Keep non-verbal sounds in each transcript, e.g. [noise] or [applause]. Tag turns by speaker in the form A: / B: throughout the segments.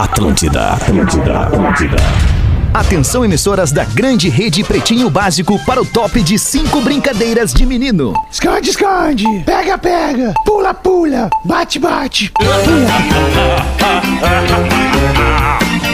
A: Atlântida, Atlântida, Atlântida. Atenção, emissoras da grande rede Pretinho Básico para o top de cinco brincadeiras de menino.
B: Esconde, esconde. Pega, pega. Pula, pula. Bate, bate.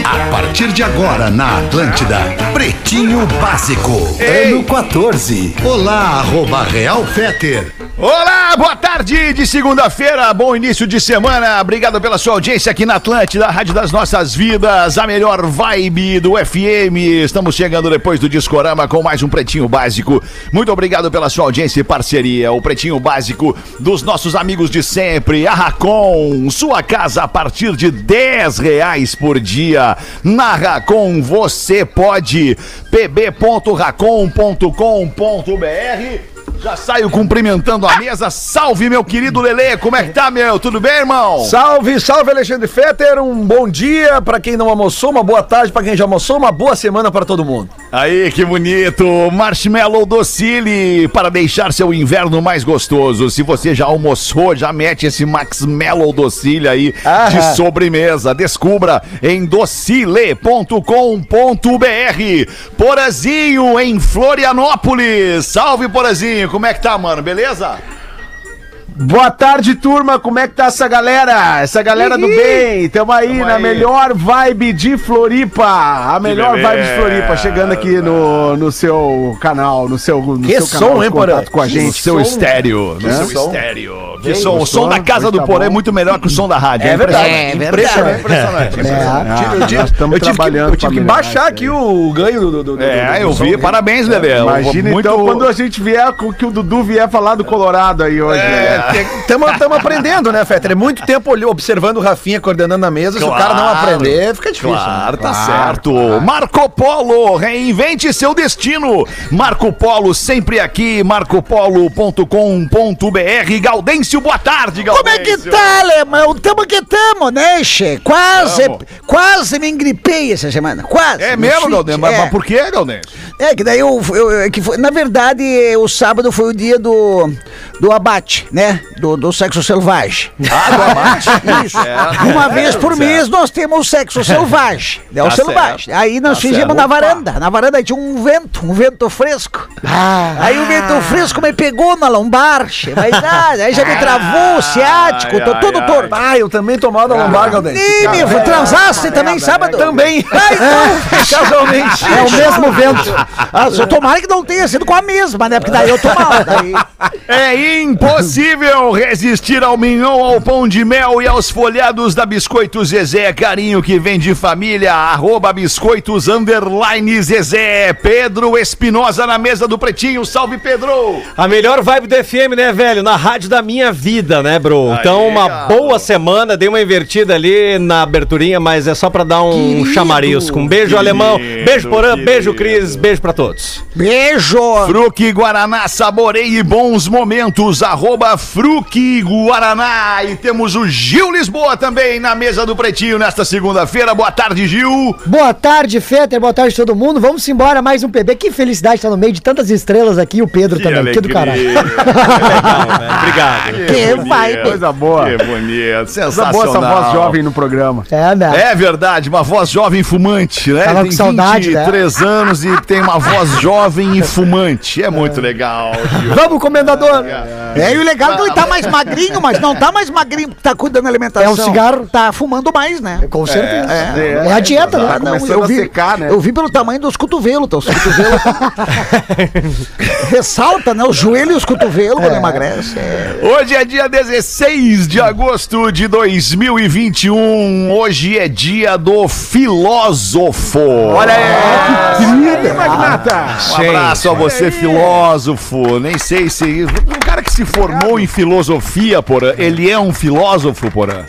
C: A partir de agora na Atlântida, Pretinho Básico, ano 14. Olá, arroba Real Feter.
D: Olá, boa tarde de segunda-feira, bom início de semana. Obrigado pela sua audiência aqui na Atlântida, Rádio das Nossas Vidas, a melhor vibe do FM. Estamos chegando depois do Discorama com mais um Pretinho Básico. Muito obrigado pela sua audiência e parceria. O Pretinho Básico dos nossos amigos de sempre, a Racon, sua casa a partir de 10 reais por dia. Na Racon você pode pb.racon.com.br já saio cumprimentando a mesa. Salve, meu querido Lele. Como é que tá, meu? Tudo bem, irmão?
E: Salve, salve, Alexandre Fetter. Um bom dia pra quem não almoçou, uma boa tarde pra quem já almoçou, uma boa semana pra todo mundo.
D: Aí, que bonito. Marshmallow Docile para deixar seu inverno mais gostoso. Se você já almoçou, já mete esse Maxmellow Docile aí
E: Ah.
D: de sobremesa. Descubra em docile.com.br. Porazinho em Florianópolis. Salve, Porazinho. Como é que tá, mano? Beleza?
E: Boa tarde, turma. Como é que tá essa galera? Essa galera do bem. Tamo aí
D: Tamo
E: na
D: aí.
E: melhor vibe de Floripa. A melhor vibe de Floripa. Chegando aqui no, no seu canal, no seu, no
F: Que
E: seu
F: som,
E: canal
F: hein, Porã?
E: com a gente.
D: No seu estéreo. No
E: É?
D: seu
E: Som.
D: estéreo. Que
E: Bem,
D: som. O som da casa do
E: Tá
D: Porã é muito melhor que o som da rádio.
F: É verdade.
D: impressionante.
F: É
D: Impressionante. Impressionante. impressionante.
E: Ah,
F: Eu tive- eu tive que,
E: trabalhando
F: eu tive que baixar
E: melhorar
F: aqui o ganho do. do, do
D: É, eu vi. Parabéns, Lelê.
E: Imagina então quando a gente vier, com- que o Dudu vier falar do Colorado aí hoje. né?
F: Estamos aprendendo, né, Fetter? É muito tempo olhando- observando o Rafinha coordenando a mesa. Se o cara não
D: Claro.
F: aprender, fica difícil.
D: Claro,
F: né?
D: tá certo. Marco Polo, reinvente seu destino. Marco Polo, sempre aqui, marcopolo.com.br. Gaudêncio, boa tarde, Gaudêncio.
G: Como é que tá, alemão? Tamo que tamo, né, che? Quase,
D: Tamo.
G: quase me engripei essa semana, quase.
D: É mesmo, Gaudêncio? Mas,
G: é.
D: mas por que, Gaudêncio?
G: É, que daí eu, eu- é que foi- na verdade, o sábado foi o dia do, do abate, né? Do, do sexo selvagem.
D: Ah, do abate? [laughs]
G: Isso.
D: Certo.
G: Uma vez por
D: Certo.
G: mês nós temos o sexo [laughs] selvagem. É o
D: Tá
G: selvagem.
D: certo.
G: Aí nós
D: Tá
G: fizemos
D: certo.
G: na
D: Opa.
G: varanda. Na varanda tinha um vento, um vento fresco. aí o vento fresco me pegou na lombar. Mas nada, aí já me travou o ciático, tô
D: ai,
G: todo
D: ai.
G: torto.
F: Ah, eu também tô mal da lombar, Galdêncio.
G: Ih, me transasse também sábado?
F: Também.
G: Ah, então. [laughs]
F: Casualmente.
G: É o mesmo vento. Ah, só tomara que não tenha sido com a mesma, né? Porque daí eu tô mal. Daí...
D: É impossível resistir ao mignon, ao pão de mel e aos folhados da Biscoito Zezé. Carinho que vem de família. Arroba biscoitos underline Zezé. Pedro Espinosa na mesa do Pretinho. Salve, Pedro!
H: A melhor vibe do FM, né, velho? Na rádio da minha vida, né, bro? então, uma
D: cara.
H: boa semana. Dei uma invertida ali na aberturinha, mas é só pra dar um chamarisco. Um beijo, alemão. Beijo, Porã. Beijo, Cris. Beijo pra todos.
G: Beijo!
D: Fruque Guaraná, saboreie bons momentos. Arroba Fruque Guaraná. E temos o Gil Lisboa também na mesa do Pretinho nesta segunda-feira. Boa tarde, Gil.
I: Boa tarde, Fetter. Boa tarde, todo mundo. Vamos embora, mais um PB. Que felicidade estar no meio de tantas estrelas aqui. O Pedro também. [laughs] Que do caralho.
H: Obrigado.
G: Que vai,
E: Coisa boa.
D: Que bonito,
E: Coisa
D: sensacional.
E: boa essa voz jovem no programa.
I: É, né?
D: É verdade, uma voz jovem fumante, né?
I: Tava
D: tem
I: com saudade, né?
D: 23 anos e tem uma voz jovem e fumante. É muito legal, Gil.
I: Vamos, comendador.
G: É, e o legal é que ele tá mais magrinho, mas não tá mais magrinho porque tá cuidando da alimentação.
I: É um cigarro.
G: Tá fumando mais, né?
I: Com certeza.
G: É,
I: É, a dieta,
G: Ah,
I: né?
G: não, eu
E: a
G: vi,
E: secar, né?
G: eu vi pelo tamanho dos cotovelos, tá? Os cotovelos. [laughs] Ressalta, né? Os joelhos e os cotovelos quando emagrece. É.
D: Hoje é dia 16 de agosto de 2021. Hoje é dia do filósofo. Olha aí.
E: Querida, Magnata.
D: Um abraço a você, filósofo. Nem sei se. Um cara que se formou em filosofia, porã. Ele é um filósofo, porã.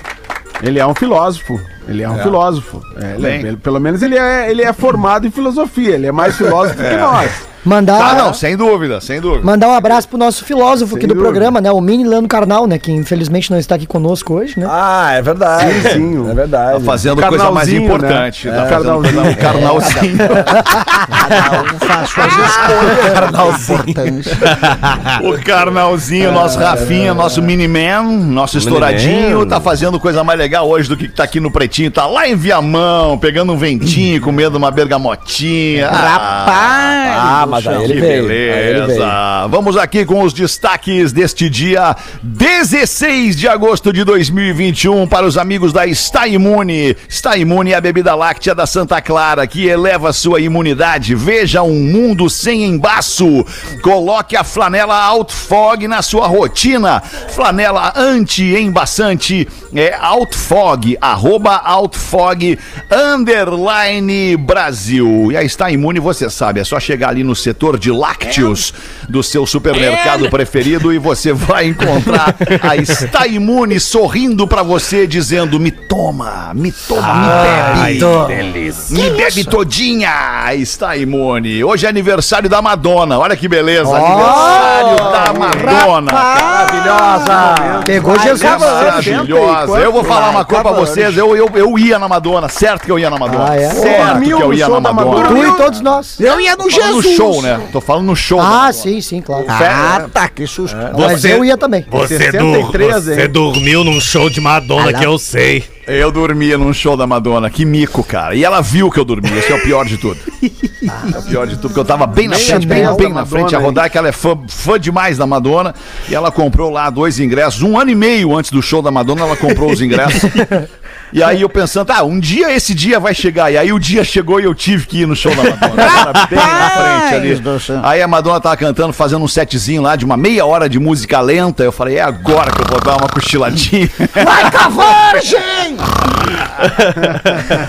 E: Ele é um filósofo. Ele é um filósofo. É, ele é- ele- pelo menos ele é, ele é formado em filosofia. Ele é mais filósofo que nós.
I: Mandar,
D: Ah, não, sem dúvida, sem dúvida.
I: mandar um abraço pro nosso filósofo aqui
E: Sem
I: do
E: dúvida.
I: programa, né? O Mini Lano Carnal, né? Que infelizmente não está aqui conosco hoje, né?
F: Ah, é verdade.
E: Sim, sim.
F: É verdade.
D: Tá fazendo coisa mais
E: Carnalzinho,
D: importante.
E: né?
D: Tá
E: É.
D: carnalzinho.
G: Cada um faz suas escolhas. Importante. [laughs]
D: O carnalzinho, nosso Rafinha, nosso mini-man, nosso estouradinho, tá fazendo coisa mais legal hoje do que tá aqui no Pretinho. Tá lá em Viamão, pegando um ventinho, comendo uma bergamotinha. [laughs]
G: Rapaz!
E: Ah, mas aí ele
D: que
E: veio, aí ele
D: beleza. Vamos aqui com os destaques deste dia 16 de agosto de 2021 para os amigos da Está Imune. Está Imune é a bebida láctea da Santa Clara que eleva sua imunidade. Veja um mundo sem embaço. Coloque a flanela Outfog na sua rotina. Flanela anti-embaçante é Outfog, arroba Outfog, underline Brasil. E a Está Imune, você sabe, é só chegar ali no setor de lácteos do seu supermercado preferido e você vai encontrar a [laughs] Está Imune sorrindo pra você, dizendo: me toma, me toma, me bebe. Me bebe todinha, Está Imune. Hoje é aniversário da Madonna, olha que beleza. aniversário da Madonna.
I: Maravilhosa! Pegou Jesus.
D: Maravilhosa. Eu vou falar uma coisa pra vocês. Eu, eu, eu ia na Madonna, certo que eu ia na Madonna.
I: Ah, é?
D: Certo que eu ia na Madonna.
I: Tu e todos nós.
G: Eu ia no
D: falando no
G: Jesus.
D: show, né? Tô falando no show.
I: Ah, sim, sim, claro.
G: Ah, tá, que susto.
I: Mas eu ia também.
J: Você,
E: 63,
J: dur- você dormiu num show de Madonna que eu sei.
D: Eu dormia num show da Madonna, que mico, cara. E ela viu que eu dormia, esse é o pior de tudo. [laughs] É o pior de tudo, porque eu tava bem na frente, bem, bem
E: da
D: na frente. A Rodar, que ela é fã, fã demais da Madonna, e ela comprou lá dois ingressos. Um ano e meio antes do show da Madonna, ela comprou os ingressos. [laughs] E aí eu pensando, ah, um dia esse dia vai chegar. E aí o dia chegou e eu tive que ir no show da Madonna. [laughs] Cara, bem na frente ali. Aí a Madonna tava cantando, fazendo um setzinho lá de uma meia hora de música lenta. Eu falei, é agora que eu vou dar uma cochiladinha. [laughs]
G: Vai com a virgem!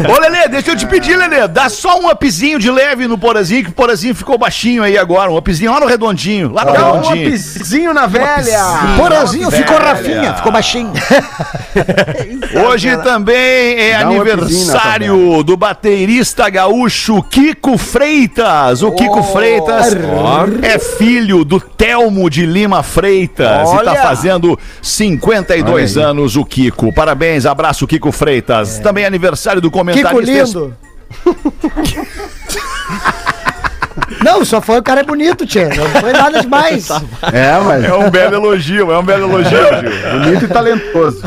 D: Ô, Lelê, deixa eu te pedir, Lelê, dá só um upzinho de leve no Porazinho, que o Porazinho ficou baixinho aí agora. Um upzinho lá no redondinho, lá no
E: Dá um
D: redondinho.
E: upzinho na velha.
G: Porazinho ficou
D: velha.
G: Rafinha, ficou baixinho. [laughs]
D: Hoje também é
E: Dá
D: aniversário do baterista gaúcho Kiko Freitas. O Kiko Freitas é filho do Telmo de Lima Freitas e tá
G: Olha.
D: fazendo 52 anos o Kiko. Parabéns, abraço Kiko Freitas. Também é aniversário do
I: Kiko
D: comentarista
I: lindo. [laughs] [laughs] Não, só foi o cara é bonito, tia. Não foi nada demais. [laughs]
E: É, mas
D: É um belo elogio, é um belo elogio, [laughs] Gil.
E: bonito e talentoso.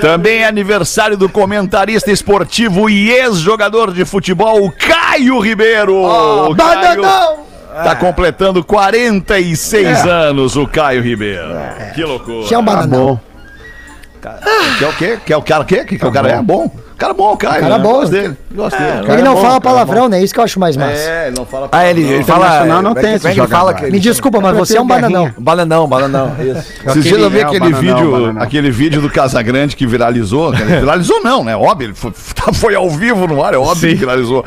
D: Também é aniversário do comentarista esportivo e ex-jogador de futebol, Caio Ribeiro. O Caio
I: Bananão!
D: tá completando 46 anos, o Caio Ribeiro. Que loucura.
I: Tinha um bananão.
D: Que é o quê? Que é o cara o quê? Que, que o cara é bom? Cara bom, Caio.
I: Cara
D: né?
I: bom.
D: Gosto dele. Gosto dele.
I: Ele não fala palavrão, né? Isso que eu acho mais massa.
D: É, ele não fala
E: Ah, ele, ele fala.
F: não
E: é que-
F: tem
E: é
F: esse
E: fala que
I: Me desculpa, mas você é um bananão.
E: Bananão, bananão. Isso. [laughs]
D: Esses dias eu vi
F: é, o
D: aquele vídeo, aquele vídeo do Casagrande que viralizou. cara, Viralizou não, né? Óbvio, ele foi, [laughs] foi ao vivo no ar, é óbvio que viralizou.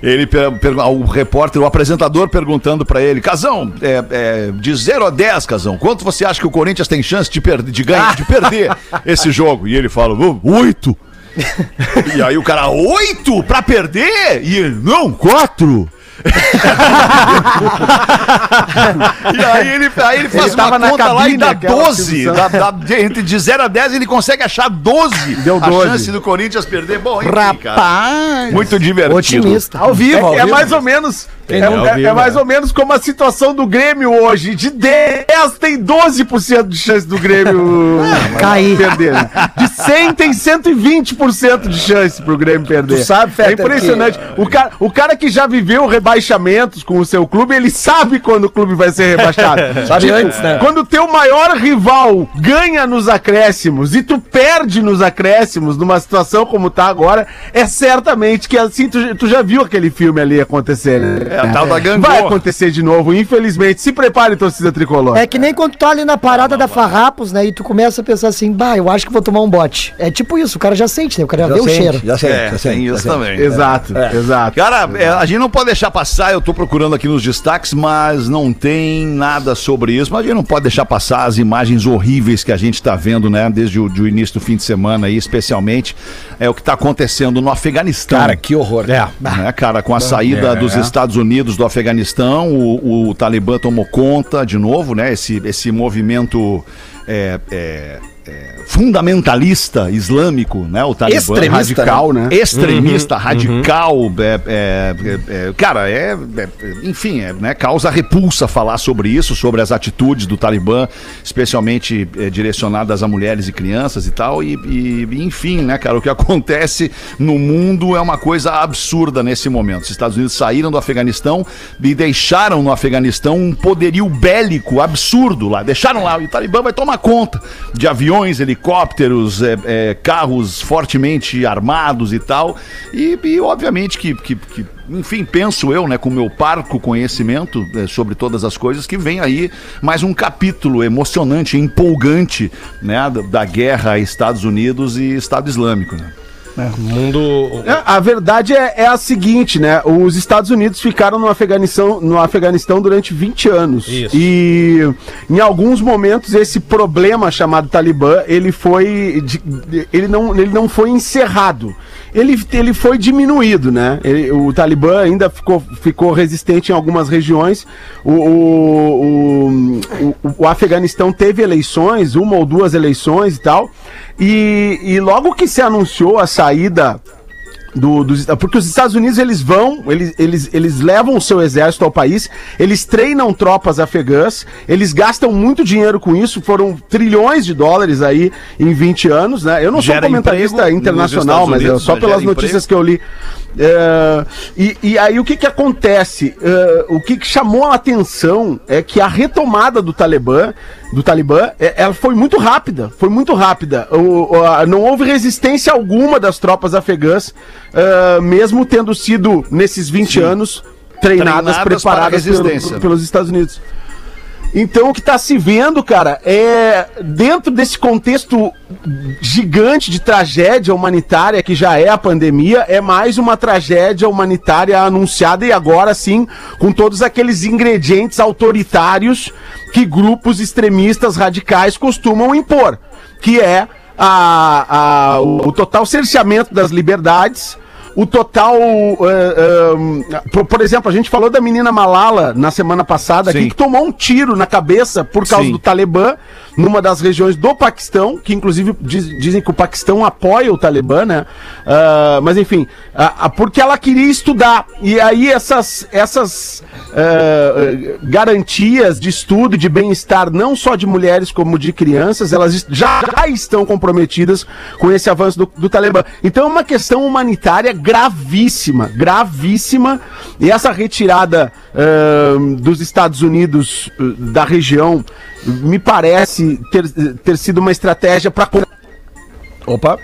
D: Ele, per- o repórter, o apresentador perguntando pra ele, Casão, é, é, de 0 a 10, Casão, quanto você acha que o Corinthians tem chance de, per de, ganhar, de perder [laughs] esse jogo? E ele fala, "Oh, oito. [laughs] E aí o cara, oito pra perder? E ele, não, quatro. [laughs] e aí ele, aí ele faz
F: Ele
D: uma
F: na
D: conta lá e dá
F: aquela
D: 12.
F: Silvio
D: Dá, dá- de- entre de 0 a 10 ele consegue achar 12.
F: Deu
D: A
F: 12.
D: chance do Corinthians perder. Bom, enfim, cara.
G: Rapaz!
D: Muito divertido.
I: Otimista.
E: Ao vivo,
F: É, é mais ou menos. É, é- é mais ou menos como a situação do Grêmio hoje. De 10 tem 12% de chance do Grêmio [laughs] [laughs]
I: Cair.
F: perder. né? De 100 tem 120% de chance pro Grêmio perder.
E: Tu sabe,
F: é
E: Fetter,
F: impressionante. O, cara, o cara que já viveu rebaixamentos com o seu clube, ele sabe quando o clube vai ser rebaixado. [laughs]
E: Sabe antes, né?
F: Quando o teu maior rival ganha nos acréscimos e tu perde nos acréscimos, numa situação como tá agora, é certamente que assim, tu, tu já viu aquele filme ali acontecer, né?
D: É a tal da
F: Vai
D: gangorra.
F: acontecer de novo, infelizmente. Se prepare, torcida tricolor.
I: É que nem quando tu tá ali na parada da Farrapos, né? E tu começa a pensar assim, bah, eu acho que vou tomar um bote. É tipo isso, o cara já sente, né? O cara já, vê o cheiro.
E: Já sei,
D: É,
E: já
D: tem
E: já
D: isso
E: sei.
D: também.
F: Exato, exato.
D: Cara, é, a gente não pode deixar passar, eu tô procurando aqui nos destaques, mas não tem nada sobre isso. Mas a gente não pode deixar passar as imagens horríveis que a gente tá vendo, né? Desde o do início do fim de semana aí, especialmente, é o que tá acontecendo no Afeganistão.
E: Cara, que horror.
J: É.
D: né, cara, com a saída dos Estados Unidos do Afeganistão, o, o Talibã tomou conta de novo, né? Esse, esse movimento é, é, é, fundamentalista islâmico, né? O Talibã.
E: Extremista,
D: radical, né? Extremista, radical. é, é, é, é, cara, é, Enfim, né, causa repulsa falar sobre isso, sobre as atitudes do Talibã, especialmente direcionadas a mulheres e crianças e tal. E, e, enfim, né, cara, o que [laughs] acontece no mundo é uma coisa absurda nesse momento. Os Estados Unidos saíram do Afeganistão e deixaram no Afeganistão um poderio bélico absurdo lá. Deixaram lá, e o Talibã vai tomar conta de aviões, helicópteros, é, é, carros fortemente armados e tal. E, e, obviamente que, que- que enfim, penso eu, né, com meu parco conhecimento eh, sobre todas as coisas, que vem aí mais um capítulo emocionante, empolgante, né, da, da guerra Estados Unidos e Estado Islâmico, né?
H: Mundo.
F: É, A verdade é, é a seguinte, né? Os Estados Unidos ficaram no Afeganistão, no Afeganistão durante 20 anos.
H: Isso.
F: E em alguns momentos esse problema chamado Talibã, ele foi de- de- ele não, ele não foi encerrado. Ele, ele foi diminuído, né? Ele- o Talibã ainda ficou, ficou resistente em algumas regiões. O, o, o, o- o Afeganistão teve eleições, uma ou duas eleições e tal. E, e logo que se anunciou a saída do, dos, porque os Estados Unidos eles vão, eles, eles, eles levam o seu exército ao país, eles treinam tropas afegãs, eles gastam muito dinheiro com isso, foram trilhões de dólares aí em 20 anos, né? Eu não
D: Gera
F: sou comentarista
D: emprego
F: internacional, mas é só
D: né?
F: pelas
D: Gera
F: notícias
D: emprego.
F: que eu li. É, e, e aí o que que acontece? É, o que, que chamou a atenção é que a retomada do Talibã, do Talibã, é- ela foi muito rápida, foi muito rápida. O- a- não houve resistência alguma das tropas afegãs, é, mesmo tendo sido nesses 20 anos treinadas,
D: Treinadas
F: preparadas pelo- pelos Estados Unidos. Então o que está se vendo, cara, é dentro desse contexto gigante de tragédia humanitária que já é a pandemia, é mais uma tragédia humanitária anunciada e agora sim com todos aqueles ingredientes autoritários que grupos extremistas radicais costumam impor, que é a, a- o, o total cerceamento das liberdades, o total. eh, eh, por, por exemplo, a gente falou da menina Malala na semana passada
D: Sim.
F: aqui, que tomou um tiro na cabeça por causa
D: Sim.
F: do Talibã, numa das regiões do Paquistão, que inclusive diz- dizem que o Paquistão apoia o Talibã, né? Ah, mas enfim, porque ela queria estudar. E aí essas, essas ah, garantias de estudo de bem-estar, não só de mulheres como de crianças, elas já, já estão comprometidas com esse avanço do, do Talibã. Então é uma questão humanitária gravíssima, gravíssima. E essa retirada ah, dos Estados Unidos ah, da região me parece ter, ter sido uma estratégia para.
E: Opa.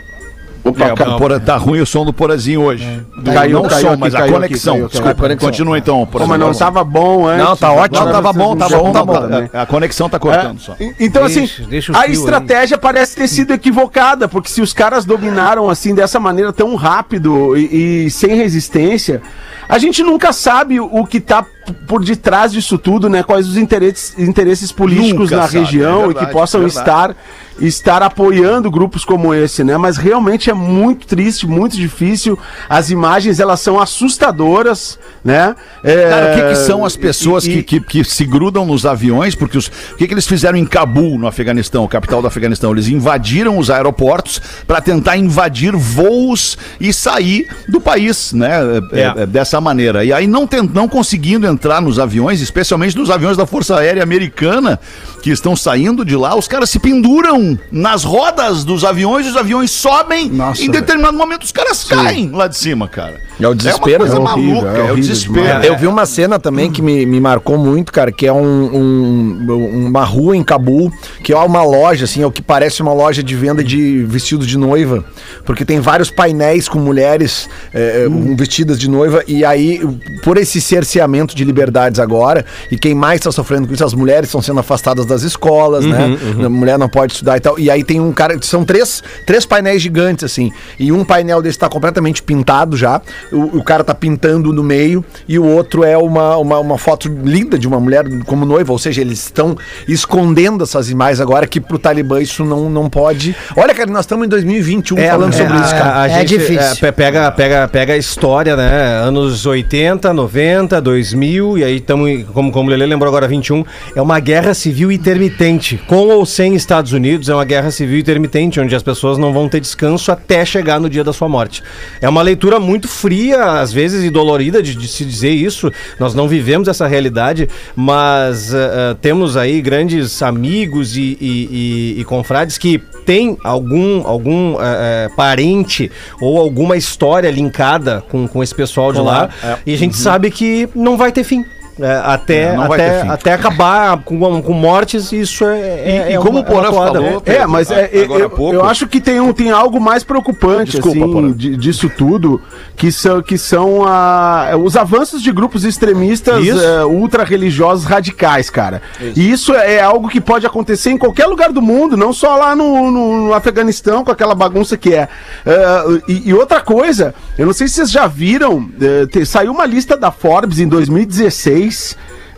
F: Opa,
D: É,
F: ca-
D: o Porã- tá ruim o som do Porazinho hoje. Do-
F: Caiu,
D: não o
F: caiu
D: som, mas a conexão.
F: caiu aqui.
D: Desculpa,
E: conexão.
D: continua então,
F: Pô,
D: Porazinho.
F: mas não estava bom antes.
E: Não, tá ótimo,
F: agora
E: tava bom,
F: não
E: tá bom, tá bom.
F: também.
D: A, conexão tá cortando só.
F: É, então, assim, a estratégia parece ter sido equivocada, porque se os caras dominaram assim dessa maneira tão rápido e, e sem resistência, a gente nunca sabe o que tá por detrás disso tudo, né? Quais os interesses, interesses políticos
D: Nunca
F: na
D: sabe,
F: região
D: é
F: e
D: verdade,
F: que possam
D: é
F: estar estar apoiando grupos como esse, né? Mas realmente é muito triste, muito difícil. As imagens elas são assustadoras, né? É,
D: Cara, o que, que são as pessoas
F: e-
D: que, que, que se grudam nos aviões? Porque os, o que, que eles fizeram em Cabul, no Afeganistão, capital do Afeganistão? Eles invadiram os aeroportos para tentar invadir voos e sair do país, né? É,
H: É.
D: é, dessa maneira. E aí, não, tent, não conseguindo entrar nos aviões, especialmente nos aviões da Força Aérea Americana, que estão saindo de lá, os caras se penduram nas rodas dos aviões, os aviões sobem.
E: Nossa,
D: em determinado momento, os caras caem lá de cima, cara.
E: É o desespero,
D: É uma coisa
F: é horrível,
D: maluca,
F: é
D: é, o
F: horrível
D: desespero.
E: Eu vi uma cena também que me, me marcou muito, cara, que é um, um- uma rua em Cabul, que é uma loja, assim, é o que parece uma loja de venda de vestidos de noiva, porque tem vários painéis com mulheres é,
F: Hum.
E: vestidas de noiva, e aí, por esse cerceamento de liberdades agora, e quem mais está sofrendo com isso, as mulheres estão sendo afastadas das escolas, né? A mulher não pode estudar e tal, e aí tem um cara, são três, três painéis gigantes, assim, e um painel desse está completamente pintado já, o, o cara tá pintando no meio, e o outro é uma, uma, uma foto linda de uma mulher como noiva, ou seja, eles estão escondendo essas imagens agora, que pro Talibã isso não, não pode. Olha, cara, nós estamos em 2021 falando sobre isso, cara.
H: a
I: É
H: gente,
I: difícil.
H: é, pe- pega, pega, pega a história, né? Anos 80, 90, 2000 2000, e aí estamos, como, como o Lelê lembrou agora, 21, é uma guerra civil intermitente. Com ou sem Estados Unidos, é uma guerra civil intermitente, onde as pessoas não vão ter descanso até chegar no dia da sua morte. É uma leitura muito fria, às vezes, e dolorida de, de se dizer isso. Nós não vivemos essa realidade, mas eh, temos aí grandes amigos e, e, e- e confrades que têm algum, algum eh, eh, parente ou alguma história linkada com, com esse pessoal de lá. E a gente sabe que não vai ter fim. É, até,
D: É, não
H: até, até acabar com, com mortes, isso é. é,
D: E- e
H: é
D: como
H: uma-
D: o Porã
H: é
D: falou,
F: É, mas é, é, eu,
D: pouco.
F: eu acho que tem, um, tem algo mais preocupante
D: Desculpa,
F: assim, disso tudo, que são, que são a, os avanços de grupos extremistas
H: Isso.
F: é, ultra-religiosos radicais, cara. E isso é algo que pode acontecer em qualquer lugar do mundo, não só lá no, no- no Afeganistão, com aquela bagunça que é. É, e, e outra coisa, eu não sei se vocês já viram, é, te- saiu uma lista da Forbes em 2016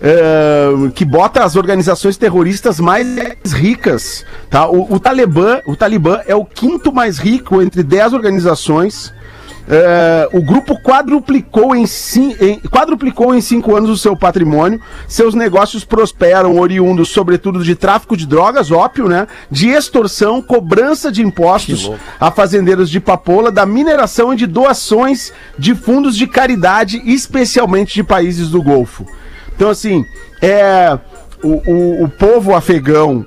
F: é, que bota as organizações terroristas mais ricas, tá? O, o Talibã, o Talibã é o quinto mais rico entre 10 organizações. É, o grupo quadruplicou em, em- quadruplicou em cinco anos o seu patrimônio. Seus negócios prosperam, oriundos sobretudo de tráfico de drogas, ópio, né? De extorsão, cobrança de impostos a fazendeiros de papoula, da mineração e de doações de fundos de caridade, especialmente de países do Golfo. Então, assim, é. O, o, o povo afegão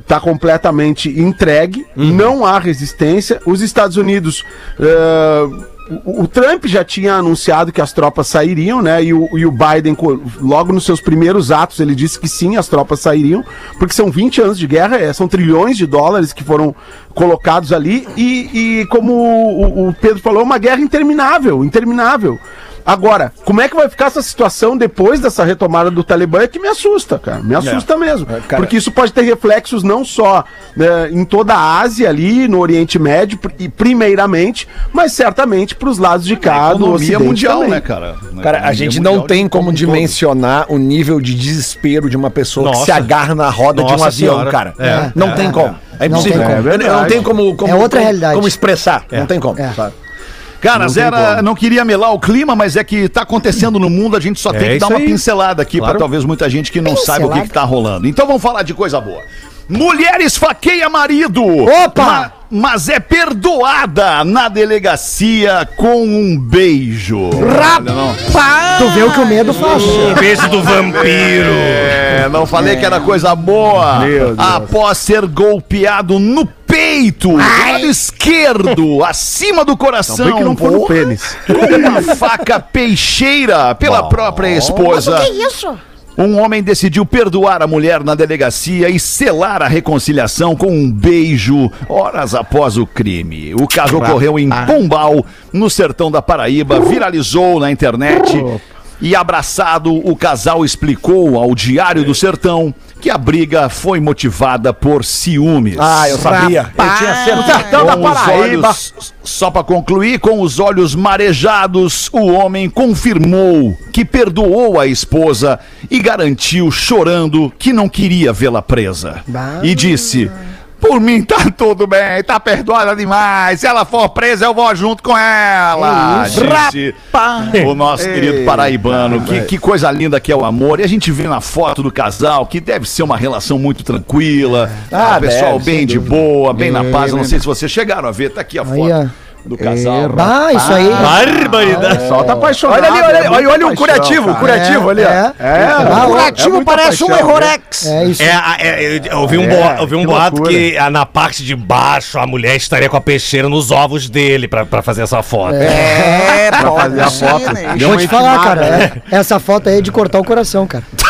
F: está completamente entregue, não há resistência. Os Estados Unidos. eh, o, Trump já tinha anunciado que as tropas sairiam, né? E o, e o Biden, logo nos seus primeiros atos, ele disse que sim, as tropas sairiam, porque são 20 anos de guerra, eh, são trilhões de dólares que foram colocados ali. E, e como o, o Pedro falou, é uma guerra interminável interminável. Agora, como é que vai ficar essa situação depois dessa retomada do Talibã é que me assusta, cara. Me assusta mesmo. Porque isso pode ter reflexos não só né, em toda a Ásia ali, no Oriente Médio, e primeiramente, mas certamente para os lados de cá do
D: Economia
F: Ocidente
D: mundial,
F: também.
D: né, cara?
E: Cara, a gente não tem como
D: todo.
E: dimensionar o nível de desespero de uma pessoa que
H: Nossa.
E: se agarra na roda de um
H: Nossa
E: avião,
H: senhora.
E: cara.
H: É.
E: Não tem como. É
I: Não
E: impossível.
I: tem como.
E: Eu- eu não
F: verdade.
E: tem como, como,
I: É outra
E: como-
I: realidade.
E: como expressar. Não tem como.
I: É.
E: sabe?
D: Cara, Zera, não queria melar o clima, mas é que tá acontecendo no mundo, a gente só
H: É
D: tem que dar uma
H: aí.
D: pincelada aqui
H: Claro.
D: pra talvez muita gente que não saiba o que,
I: Pincelada?
D: que tá rolando. Então vamos falar de coisa boa. Mulher esfaqueia marido.
I: Opa!
D: Ma- mas é perdoada na delegacia com um beijo. Não.
I: Tu vê o que o medo faz.
J: O beijo do vampiro.
D: É, não falei que era coisa boa.
F: Meu Deus.
D: Após ser golpeado no peito, do lado esquerdo, [laughs] acima do coração.
F: Bem que não foi no pênis.
D: com uma faca peixeira pela própria esposa.
I: Que isso?
D: Um homem decidiu perdoar a mulher na delegacia e selar a reconciliação com um beijo horas após o crime. O caso ocorreu em Pombal, no sertão da Paraíba, viralizou na internet. E abraçado, o casal explicou ao Diário do Sertão que a briga foi motivada por ciúmes.
E: Ah, eu sabia. Eu tinha certeza.
F: da
D: Com os
F: Paraíba.
D: olhos, só para concluir, com os olhos marejados, o homem confirmou que perdoou a esposa e garantiu, chorando, que não queria vê-la presa. E disse: Por mim tá tudo bem, tá perdoada demais. Se ela for presa, eu vou junto com ela. Disse o nosso querido paraibano. Que, que coisa linda que é o amor. E a gente vê na foto do casal que deve ser uma relação muito tranquila.
E: Ah,
D: Ah, pessoal
E: deve,
D: bem de boa, bem na paz. Eu não sei se vocês chegaram a ver, tá aqui a foto
I: ó.
D: Do casal.
I: Ah, isso aí.
J: Barbaridade.
F: Só tá apaixonado.
E: Olha ali, olha ali,
F: é
E: olha, olha o curativo, o
F: cara.
E: curativo ali, ó.
I: É,
F: É, é
I: o
F: muita
I: ativo parece um
F: paixão, né?
I: Errorex. É isso.
J: É, é, eu ouvi um,
F: É,
J: boa- ouvi um
F: que
J: boato que ah, na parte de baixo a mulher estaria com a peixeira nos ovos dele pra, pra fazer essa foto.
G: É,
F: fazer a foto.
G: né?
F: Deu
I: Vou te falar,
F: intimada,
I: cara.
F: né?
I: é- essa foto aí é de cortar o coração, cara. [laughs]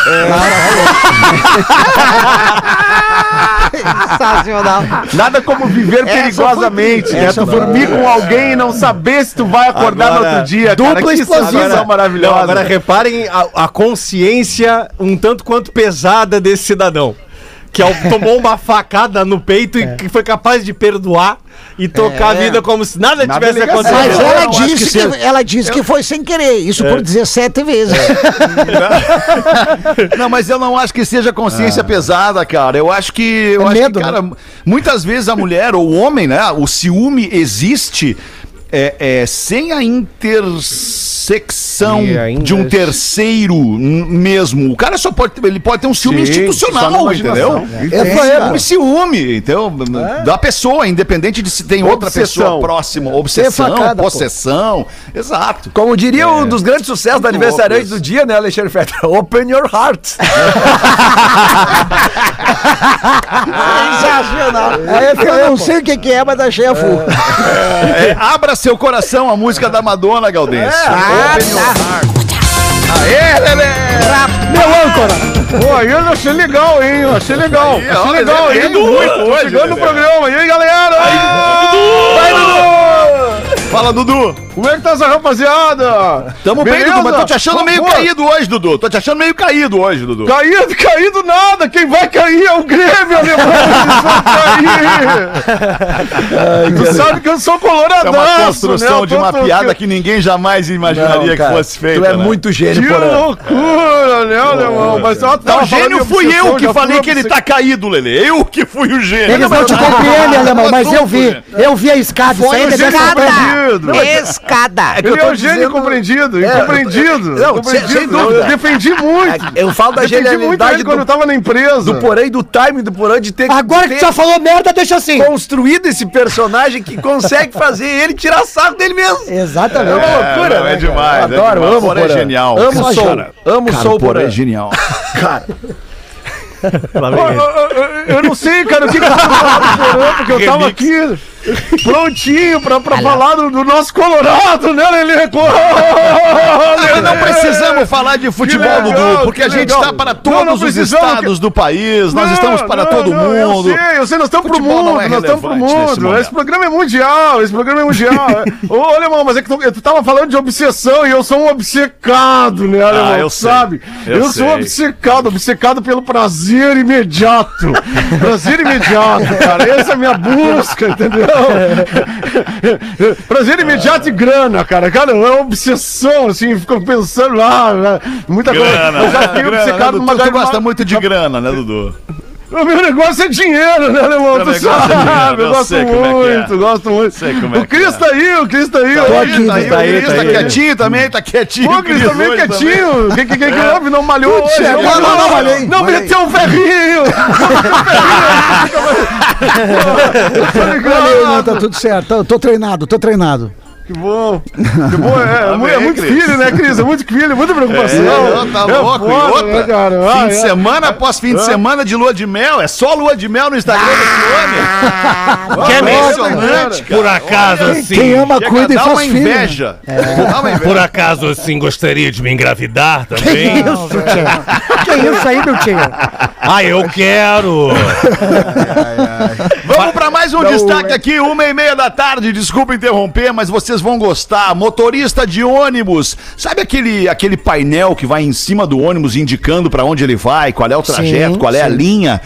G: Sensacional.
F: Nada como viver
G: Essa
F: perigosamente,
G: foi-
F: né? Tu dormir com alguém e não saber se tu vai acordar
H: Agora,
F: no outro dia, cara.
I: dupla
F: Que
I: explosiva.
F: sensação
H: Não,
F: maravilhosa.
H: agora reparem a, a consciência um tanto quanto pesada desse cidadão. Que ao- tomou uma facada no peito e que foi capaz de perdoar e tocar a vida como se nada
F: Na
H: tivesse acontecido.
G: Mas ela disse
D: que
G: que, ela disse que foi sem querer. Isso por 17 vezes. [laughs]
D: Não, mas eu não acho que seja consciência pesada, cara. Eu acho que. Eu
I: É
D: acho
I: medo,
D: que, cara, muitas vezes a mulher ou o homem, né? O ciúme existe. É, é, sem a intersecção
H: ainda
D: de um terceiro mesmo. O cara só pode ter, ele pode ter um ciúme
F: Sim,
D: institucional, entendeu?
F: imaginação.
I: É, foi,
D: Um ciúme, então, da pessoa, independente de se tem outra
F: Obsessão.
D: pessoa próxima, obsessão,
I: facada, pô.
D: possessão, exato.
E: Como diria um dos grandes sucessos do
D: Muito
E: aniversariante
D: louco
E: do dia, né, Alexandre Fetter? [laughs] Open your heart. [laughs]
G: Sensacional.
I: É,
G: Eu não sei o que, que é, mas achei a fuga.
D: É, abra seu coração, a música da Madonna, Galdêncio.
G: Ah,
D: Open your
G: tá.
D: Aê, Lelê!
I: Meu âncora.
F: Pô, aí eu achei legal, hein? Eu achei legal.
D: Aí,
F: achei
D: ó,
F: legal,
D: ele
F: hein?
D: muito hoje,
F: chegando no programa. E aí, galera? Vai, Dudu!
D: Fala, Dudu.
F: Como é que tá essa rapaziada?
D: Tamo bem,
F: Beleza?
D: Dudu, mas tô te achando
F: Pô,
D: meio
F: pô,
D: caído hoje, Dudu. Tô te achando meio caído hoje, Dudu.
F: Caído, caído nada! Quem vai cair é o Grêmio, alemão! [laughs] Eles vão cair! tu sabe que eu sou
D: É
F: coloradaço,
D: uma construção
F: né?
D: de uma piada que ninguém jamais imaginaria
E: Não, cara,
D: que fosse feita.
E: Tu é
D: né?
E: muito gênio,
F: Que loucura, né, alemão? Mas ó, tava
D: o gênio fui eu que falei que ele tá caído, Lelê. Eu que fui o gênio.
I: Eles não te compreendem, alemão, mas eu vi. Eu vi a escada. Isso aí é
F: Compreendido.
G: Escada.
E: que
F: Ele
E: eu
F: é
E: tô
F: o gênio
E: dizendo-
F: incompreendido,
E: É,
F: incompreendido.
E: não,
F: incompreendido.
E: sem- sem dúvida.
F: Eu defendi muito.
E: Eu falo da
F: defendi muito
E: genialidade
F: ele quando eu
E: do,
F: tava na empresa.
E: do Porã e do timing do Porã de ter
I: Agora que tu já falou merda, deixa assim.
E: construído esse personagem que consegue fazer ele tirar sarro dele mesmo.
I: Exatamente.
E: É uma loucura,
D: não, é
E: né, cara?
D: demais, é
E: Adoro,
D: demais.
E: amo
D: Porã é
E: Porã.
D: genial.
E: Amo
D: Cara,
E: sou.
D: cara,
E: amo [laughs]
D: Cara,
E: sou
D: o Porã
E: Porã.
D: é genial.
H: Vem
F: Eu, eu- eu- eu não sei, cara, o que que eu falando do Porã, porque eu tava aqui prontinho pra, pra falar do, do nosso Colorado, né, Lelê? [laughs]
D: Não precisamos falar de futebol, Dudu, porque
F: que
D: a gente
F: legal.
D: está para todos
F: não
D: os estados
F: que-
D: do país, nós
F: Não,
D: estamos para todo mundo.
F: Eu sei, eu sei, nós estamos pro mundo,
D: é
F: nós estamos pro mundo. Esse programa é mundial, esse programa é mundial. [laughs] Ô, alemão, mas é que tu, tu tava falando de obsessão e eu sou um obcecado, né, alemão?
D: Ah, eu
F: sabe?
D: eu
F: Eu, sou um obcecado, obcecado pelo prazer imediato. [laughs] prazer imediato, cara. Essa é a minha busca, entendeu? [laughs] prazer imediato e grana, cara. Cara, é uma obsessão, assim, fico pensando lá, né? muita
D: Grana,
F: coisa. Eu já
D: né?
F: fiquei
D: grana, né,
F: obcecado numa
D: Tu gosta muito de grana, né, Dudu?
F: O meu negócio é dinheiro, né, alemão?
D: Também
F: Tu
D: de
F: sabe, eu gosto
D: é que é.
F: muito, gosto muito.
D: Sei como é
F: o Cris
D: é.
F: tá aí, o Cris tá aí.
D: Tá
F: ó.
D: aí, tá aí,
H: tá
D: o Cris
H: tá
D: tá quietinho também, tá quietinho.
F: Ô, Cris, tá bem
D: hoje
F: quietinho. O que, que, que, que houve? Não malhou hoje? Não,
I: Não, não, não malhei.
F: Não meteu um ferrinho. [laughs]
I: Valeu, não, tá tudo certo. Tô treinado, tô treinado.
F: Que bom. Que bom. É, é, mu- é
D: bem,
F: muito
D: Cris.
F: filho, né, Cris? É muito filho, muita preocupação.
D: É, tá
F: É
D: louco.
F: foda,
D: e outra,
F: né, cara?
D: fim
F: Ah,
D: de
F: é.
D: semana após fim de semana de lua de mel. É só lua de mel no Instagram desse homem.
J: Que é
D: impressionante, cara.
J: Por acaso, assim.
I: Quem ama, cuida e faz
D: uma
I: filho. né?
D: inveja. Dá uma inveja.
J: Por acaso, assim, gostaria de me engravidar também?
I: Isso, tio. Que isso aí, meu tio?
J: Ah, eu quero!
D: Vamos para mais um destaque aqui, uma e meia da tarde. Desculpa interromper, mas vocês vão gostar. Motorista de ônibus, sabe aquele, aquele painel que vai em cima do ônibus indicando para onde ele vai, qual é o trajeto,
I: Sim,
D: qual é a
I: sim.
D: linha?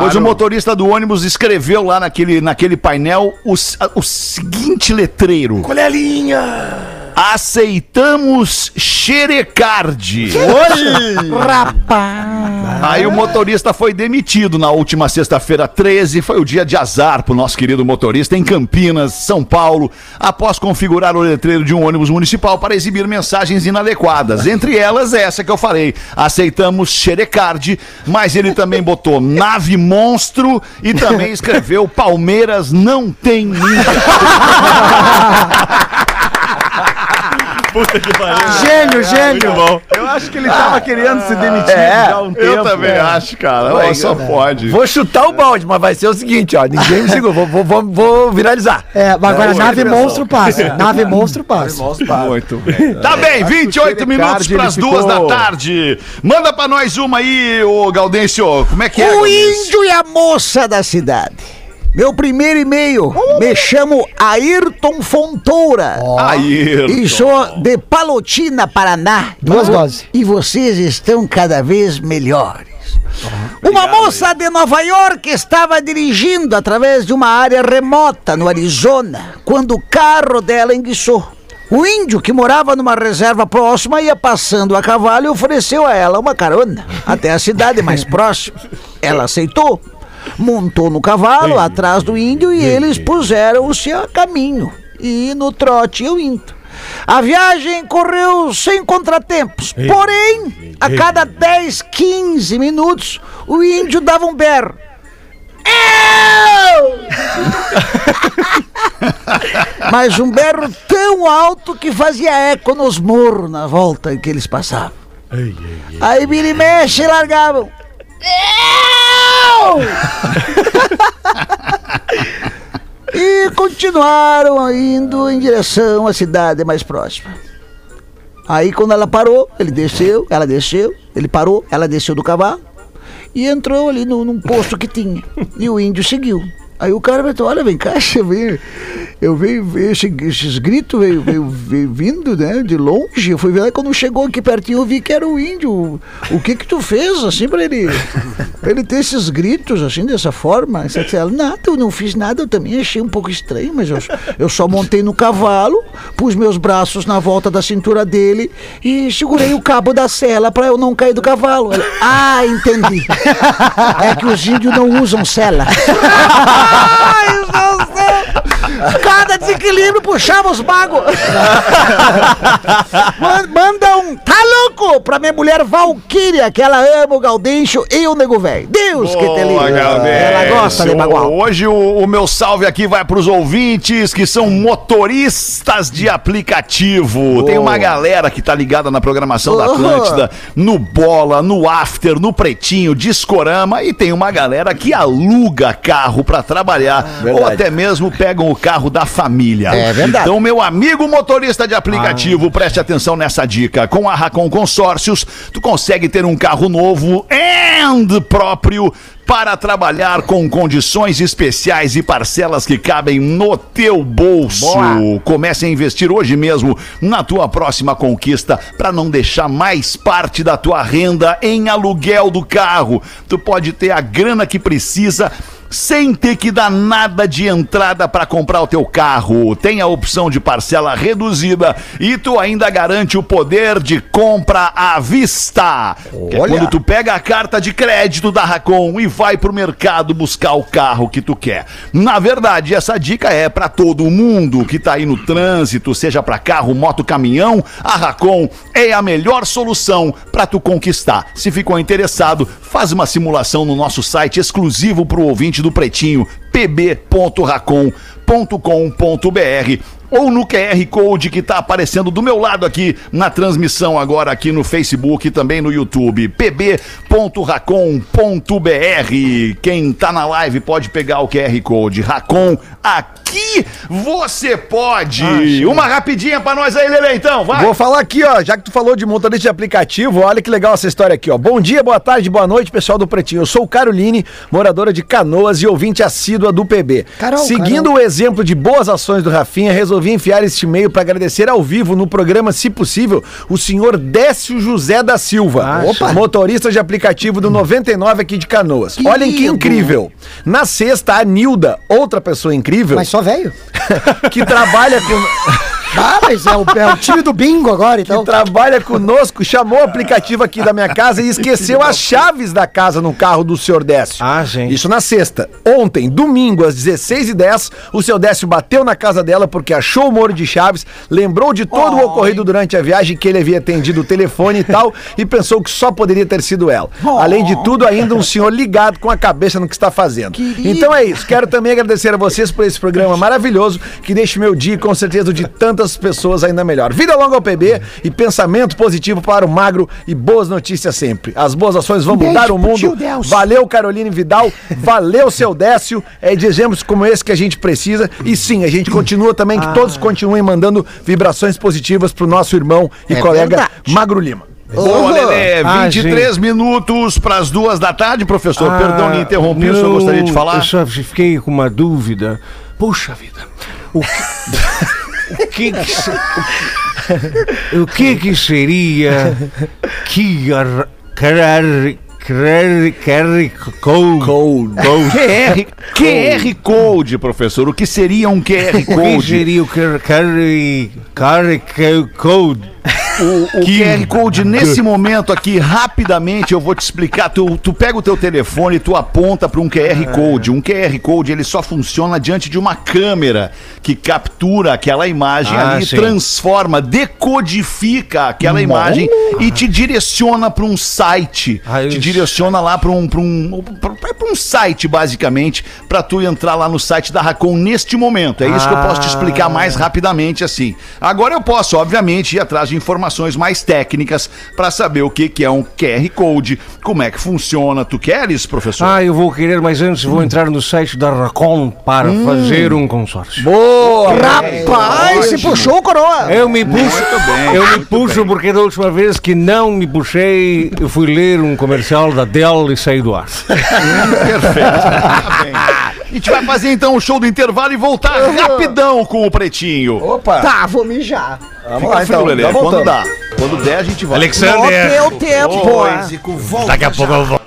D: Pois o motorista do ônibus escreveu lá naquele, naquele painel o, a- o seguinte letreiro:
B: Qual é a linha?
D: Aceitamos xerecard.
I: Rapaz.
D: Aí o motorista foi demitido na última sexta-feira 13. Foi o dia de azar pro nosso querido motorista em Campinas, São Paulo, após configurar o letreiro de um ônibus municipal para exibir mensagens inadequadas. Entre elas, essa que eu falei. Aceitamos xerecard, mas ele também botou nave monstro e também escreveu Palmeiras não tem ninguém. [laughs] Puta que pariu.
I: Gênio, gênio.
D: bom.
F: Eu acho que ele tava querendo se demitir
E: É,
F: já há um tempo.
D: Eu também acho, cara. Ó, só pode.
E: Vou chutar o balde, mas vai ser o seguinte, ó. Ninguém me segura. Vou, vou, vou, vou viralizar.
I: É, mas agora
E: Não,
I: nave [laughs] monstro passa. Nave monstro passa.
D: Muito bem. Tá bem, 28
F: Xerecard,
D: minutos para as
F: ele
D: duas da tarde. Manda pra nós uma aí, ô Gaudêncio. Como é que é?
G: O índio e a moça da cidade. Meu primeiro e-mail. Me chamo Ayrton Fontoura.
D: Ayrton.
G: E sou de Palotina, Paraná.
I: Duas
G: E
I: doses.
G: E vocês estão cada vez melhores. Uma moça de Nova York estava dirigindo através de uma área remota no Arizona quando o carro dela enguiçou. O índio, que morava numa reserva próxima, ia passando a cavalo e ofereceu a ela uma carona até a cidade mais próxima. Ela aceitou, montou no cavalo atrás do índio e eles puseram-se a caminho. E no trote eu indo. A viagem correu sem contratempos. Porém, a cada 10, 15 minutos, o índio dava um berro. Eu! [laughs] Mas um berro tão alto que fazia eco nos morros na volta que eles passavam. Aí vira e mexe e largavam. Eu! E continuaram indo em direção à cidade mais próxima. Aí quando ela parou, ele desceu, ela desceu, ele parou, ela desceu do cavalo e entrou ali no, num posto que tinha. E o índio seguiu. Aí o cara perguntou, olha, vem cá, [laughs] venho, eu ver esse- esses gritos, veio, veio- veio vindo, né, de longe. Eu fui ver quando chegou aqui pertinho, eu vi que era o índio. O que que tu fez, assim, pra ele, pra ele ter esses gritos, assim, dessa forma? Ela, nada, eu não fiz nada, eu também achei um pouco estranho, mas eu, eu só montei no cavalo, pus meus braços na volta da cintura dele e segurei o cabo da sela pra eu não cair do cavalo. Ela, ah, entendi. É que os índios não usam sela. [laughs] Ai, céu. Cada desequilíbrio puxava os bagos. [laughs] Man- Manda um tá louco pra minha mulher Valquíria, que ela ama o Gaudêncio e o Nego Velho. Deus que te livre. Ela gosta de bagual.
D: Hoje o, o meu salve aqui vai pros ouvintes que são motoristas de aplicativo. Tem uma galera que tá ligada na programação da
G: Oh.
D: Atlântida, no Bola, no After, no Pretinho, Discorama e tem uma galera que aluga carro pra trabalhar ou até mesmo pegam o carro da família.
G: É verdade.
D: Então, meu amigo motorista de aplicativo, preste atenção nessa dica. Com a Racon Consórcios, tu consegue ter um carro novo and próprio para trabalhar com condições especiais e parcelas que cabem no teu bolso. Comece a investir hoje mesmo na tua próxima conquista para não deixar mais parte da tua renda em aluguel do carro. Tu pode ter a grana que precisa sem ter que dar nada de entrada para comprar o teu carro. Tem a opção de parcela reduzida e tu ainda garante o poder de compra à vista. Que é quando tu pega a carta de crédito da Racon e vai pro mercado buscar o carro que tu quer. Na verdade, essa dica é para todo mundo que tá aí no trânsito, seja para carro, moto, caminhão, a Racon é a melhor solução para tu conquistar. Se ficou interessado, faz uma simulação no nosso site exclusivo pro ouvinte do Pretinho, pb.racon.com.br ou no QR Code que tá aparecendo do meu lado aqui na transmissão agora aqui no Facebook e também no YouTube, pb.racon.br. Quem tá na live pode pegar o QR Code. Racon, aqui você pode. Uma rapidinha pra nós aí, Lele, então, vai.
E: Vou falar aqui, ó, já que tu falou de motorista de aplicativo, olha que legal essa história aqui, ó. Bom dia, boa tarde, boa noite, pessoal do Pretinho. Eu sou Caroline, moradora de Canoas e ouvinte assídua do PB.
I: Carol,
E: Seguindo o exemplo de boas ações do Rafinha, resolvi enviar este e-mail para agradecer ao vivo no programa, se possível, o senhor Décio José da Silva,
I: Opa.
E: motorista de aplicativo do 99 aqui de Canoas. Olhem que incrível. Na sexta, a Nilda, outra pessoa incrível,
I: Mas só velho. [laughs]
E: que trabalha com... [laughs]
I: Ah, mas é o, é o time do bingo agora, então.
E: que trabalha conosco, chamou o aplicativo aqui da minha casa e esqueceu as chaves da casa no carro do senhor Décio.
H: Ah, gente.
E: Isso na sexta. Ontem, domingo, às 16h10, o seu Décio bateu na casa dela porque achou o moro de chaves, lembrou de todo o ocorrido durante a viagem que ele havia atendido o telefone e tal, e pensou que só poderia ter sido ela. Além de tudo, ainda um senhor ligado com a cabeça no que está fazendo.
G: Querido.
E: Então é isso. Quero também agradecer a vocês por esse programa maravilhoso que deixa o meu dia com certeza de tantas pessoas ainda melhor. Vida longa ao PB e pensamento positivo para o magro e boas notícias sempre. As boas ações vão
I: Beijo
E: mudar o mundo. Valeu, Caroline Vidal. Valeu, seu Décio. É de exemplos como esse que a gente precisa. E sim, a gente continua também, que todos continuem mandando vibrações positivas pro nosso irmão e
G: É
E: colega
G: verdade.
E: Magro Lima.
D: Boa, Lelê.
H: Ah,
D: 23 minutos para as duas da tarde, professor. Perdão, me interrompi, o senhor gostaria de falar?
H: Eu só fiquei com uma dúvida. Puxa vida. O [laughs] o que, que se- o que que seria QR QR QR QR Code?
D: QR, QR Code, professor. O que seria um QR
H: O que
D: Code?
H: seria o QR QR QR Code?
D: O, o QR Code nesse [laughs] momento aqui, rapidamente, eu vou te explicar. Tu, tu pega o teu telefone e tu aponta para um QR Code. Um QR Code ele só funciona diante de uma câmera que captura aquela imagem
J: Ah,
D: ali,
J: sim.
D: transforma, decodifica aquela imagem e te direciona para um site.
J: Ah,
D: te direciona lá para um, pra um, pra, pra um site, basicamente, para tu entrar lá no site da Racon neste momento. É isso que eu posso te explicar mais rapidamente assim. Agora eu posso, obviamente, ir atrás de informações mais técnicas para saber o que, que é um QR Code, como é que funciona. Tu queres, professor?
J: Ah, eu vou querer, mas antes vou entrar no site da Racon para fazer um consórcio.
E: Boa!
G: Rapaz, se puxou, coroa.
J: Eu me puxo,
D: Muito bem,
J: eu me
D: muito
J: puxo porque da última vez que não me puxei, eu fui ler um comercial da Dell e saí do ar. [laughs]
D: Perfeito. [laughs] Bem. A gente vai fazer então o show do intervalo e voltar rapidão com o Pretinho.
E: Opa!
G: Tá, vou mijar.
E: Vamos
D: Fica
E: lá
D: frio,
E: então.
D: Lelê.
E: Tá
D: Quando
E: voltando.
D: dá. Quando der, a gente vai.
J: Alexander,
G: teu tempo.
J: daqui a pouco eu vou.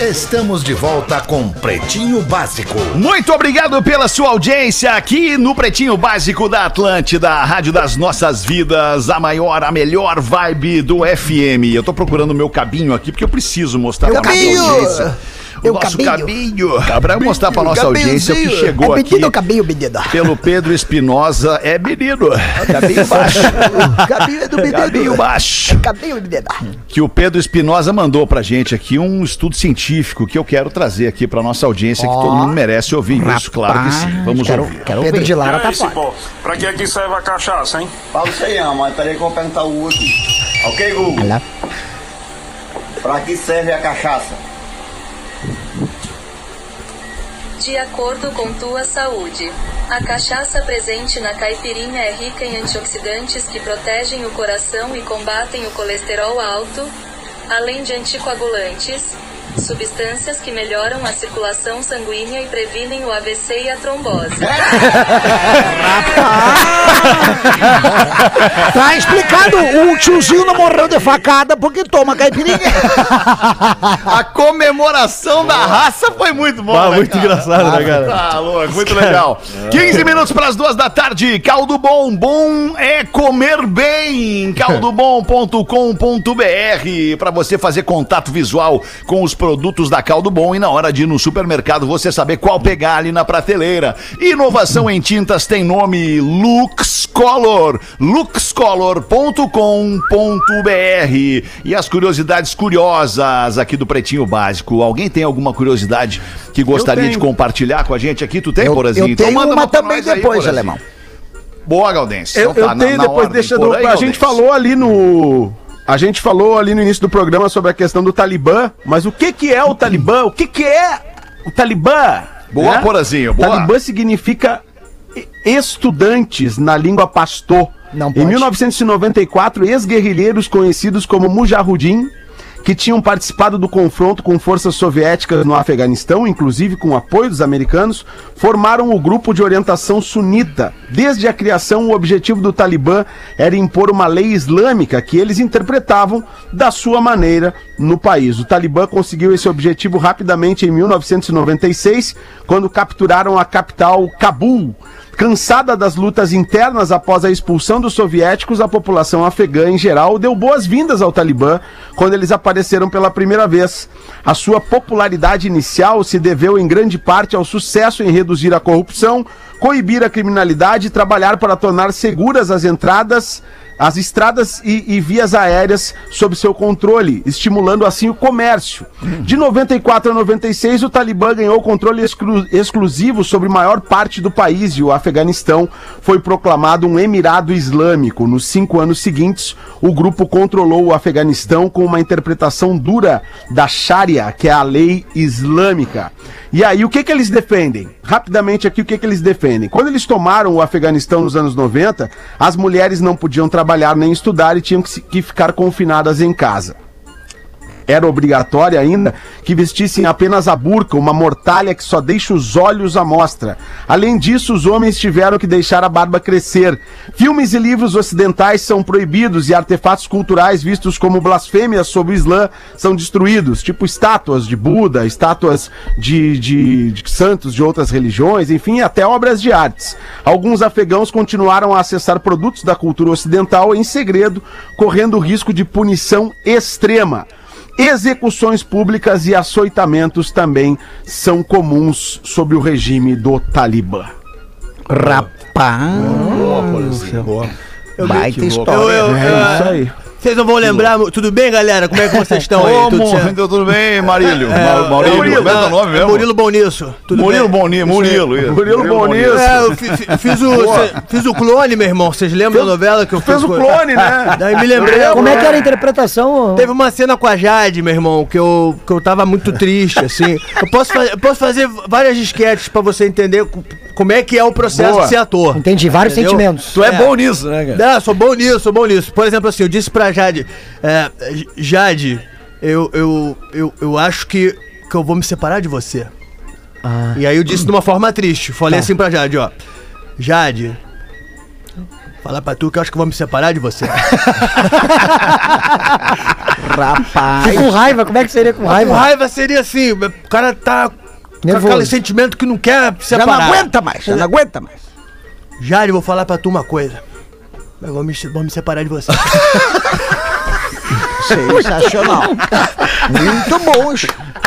C: Estamos de volta com Pretinho Básico.
D: Muito obrigado pela sua audiência aqui no Pretinho Básico da Atlântida, a rádio das nossas vidas, a maior, a melhor vibe do FM. Eu tô procurando o meu cabinho aqui porque eu preciso mostrar pra
G: cabinho!
D: audiência. O nosso
G: cabinho.
D: cabinho. Pra mostrar pra nossa audiência o que chegou
G: é
D: aqui
G: menino ou cabinho, menina?
D: pelo Pedro Espinosa. É menino. Cabinho baixo. [laughs]
G: Cabinho é do menino.
D: Cabinho baixo.
G: Cabinho, menina.
D: que o Pedro Espinosa mandou pra gente aqui um estudo científico que eu quero trazer aqui pra nossa audiência, que todo mundo merece ouvir isso, claro que sim. Vamos
G: quero,
D: ouvir.
G: Quero Pedro de Lara tá fora.
K: Pra que que serve a cachaça, hein?
L: Fala isso aí, não, mas peraí que eu vou perguntar o Hugo aqui. Ok, Google?
G: Olha.
L: Pra que serve a cachaça?
M: De acordo com tua saúde. A cachaça presente na caipirinha é rica em antioxidantes que protegem o coração e combatem o colesterol alto, além de anticoagulantes, substâncias que melhoram a circulação sanguínea e previnem o AVC e a trombose.
G: Tá explicado, o tiozinho não morreu de facada porque toma caipirinha.
D: A comemoração da raça foi muito bom,
H: Ah,
D: né,
H: muito
D: cara?
H: engraçado, né, cara?
D: Tá louco, muito legal. 15 minutos para as duas da tarde. Caldo Bom, bom é comer bem. [laughs] Caldobom.com.br para você fazer contato visual com os produtos da Caldo Bom e na hora de ir no supermercado você saber qual pegar ali na prateleira. Inovação em tintas tem nome Lux Color. luxcolor.com.br e as curiosidades curiosas aqui do Pretinho Básico. Alguém tem alguma curiosidade que gostaria de compartilhar com a gente aqui? Tu tem,
G: Eu,
D: Porazinho?
G: eu tenho
D: manda
G: uma
D: pra
G: também
D: aí,
G: depois,
D: Porazinho.
G: alemão.
D: Boa, Galdense.
F: Eu,
D: Então
F: eu
D: tá, na-
F: tenho
D: na
F: depois,
D: ordem.
F: deixa
D: Por
F: do,
D: aí,
F: A gente falou ali no. A gente falou ali no início do programa sobre a questão do Talibã, mas o que que é o Talibã? O que que é o Talibã?
D: Boa,
F: Né?
D: Porazinho, boa.
F: Talibã significa estudantes na língua pastô.
G: Não
F: Em
G: pode.
F: 1994, ex-guerrilheiros conhecidos como Mujahudin, que tinham participado do confronto com forças soviéticas no Afeganistão, inclusive com apoio dos americanos, formaram o grupo de orientação sunita. Desde a criação, o objetivo do Talibã era impor uma lei islâmica que eles interpretavam da sua maneira no país. O Talibã conseguiu esse objetivo rapidamente em 1996, quando capturaram a capital Cabul. Cansada das lutas internas após a expulsão dos soviéticos, a população afegã em geral deu boas-vindas ao Talibã quando eles apareceram pela primeira vez. A sua popularidade inicial se deveu em grande parte ao sucesso em reduzir a corrupção, coibir a criminalidade e trabalhar para tornar seguras as entradas as estradas e, e vias aéreas sob seu controle, estimulando assim o comércio. De 94 a 96, o Talibã ganhou controle exclu- exclusivo sobre maior parte do país e o Afeganistão foi proclamado um Emirado Islâmico. Nos cinco anos seguintes, o grupo controlou o Afeganistão com uma interpretação dura da Sharia, que é a lei islâmica. E aí, o que, que eles defendem? Rapidamente aqui, o que, que eles defendem? Quando eles tomaram o Afeganistão nos anos 90, as mulheres não podiam trabalhar nem estudar e tinham que, que ficar confinadas em casa. Era obrigatória ainda, que vestissem apenas a burca, uma mortalha que só deixa os olhos à mostra. Além disso, os homens tiveram que deixar a barba crescer. Filmes e livros ocidentais são proibidos e artefatos culturais vistos como blasfêmias sobre o Islã são destruídos, tipo estátuas de Buda, estátuas de, de- de santos de outras religiões, enfim, até obras de artes. Alguns afegãos continuaram a acessar produtos da cultura ocidental em segredo, correndo o risco de punição extrema. Execuções públicas e açoitamentos também são comuns sob o regime do Talibã.
G: Rapaz. Baita história.
N: Eu- eu-
F: É
N: eu-
F: isso aí.
N: Vocês não vão lembrar. Tudo bem, galera? Como é que vocês [laughs] estão aí? Tudo certo?
D: Então, tudo bem, Marílio?
N: É,
D: Ma- Maurílio,
N: Murilo,
D: como é
N: ah,
D: nome mesmo?
N: Murilo Bom Nisso. Tudo
D: Murilo
N: bem?
D: Boni, Murilo, isso.
F: Murilo Boniço.
N: É, eu fi- fi- fiz, o, cê- fiz o clone, meu irmão. Vocês lembram da novela que eu
F: Fez
N: fiz?
F: o clone, né? [laughs]
N: Daí me lembrei.
I: Como é que era a interpretação?
N: Teve uma cena com a Jade, meu irmão, que eu, que eu tava muito triste, assim. Eu posso, fa- eu posso fazer várias disquetes pra você entender como é que é o processo
F: Boa.
N: de ser ator.
I: Entendi, vários
N: Entendeu?
I: sentimentos.
E: Tu é, bom nisso, né, cara?
N: Não, sou bom nisso, sou bom nisso. Por exemplo, assim, eu disse pra Jade, é, Jade, eu, eu, eu, eu acho que, que eu vou me separar de você. E aí eu disse de uma forma triste. Falei assim pra Jade, ó. Jade, falar pra tu que eu acho que eu vou me separar de você. [laughs]
G: Rapaz.
I: Com raiva, como é que seria com
N: Com
I: raiva?
N: raiva seria assim, o cara tá
I: Nervoso.
N: aquele sentimento que não quer se
G: Já
N: separar.
G: não aguenta mais, já não aguenta mais.
N: Eu vou falar pra tu uma coisa. Eu vou me, vou me separar de você. [laughs]
G: Sensacional. Muito bom.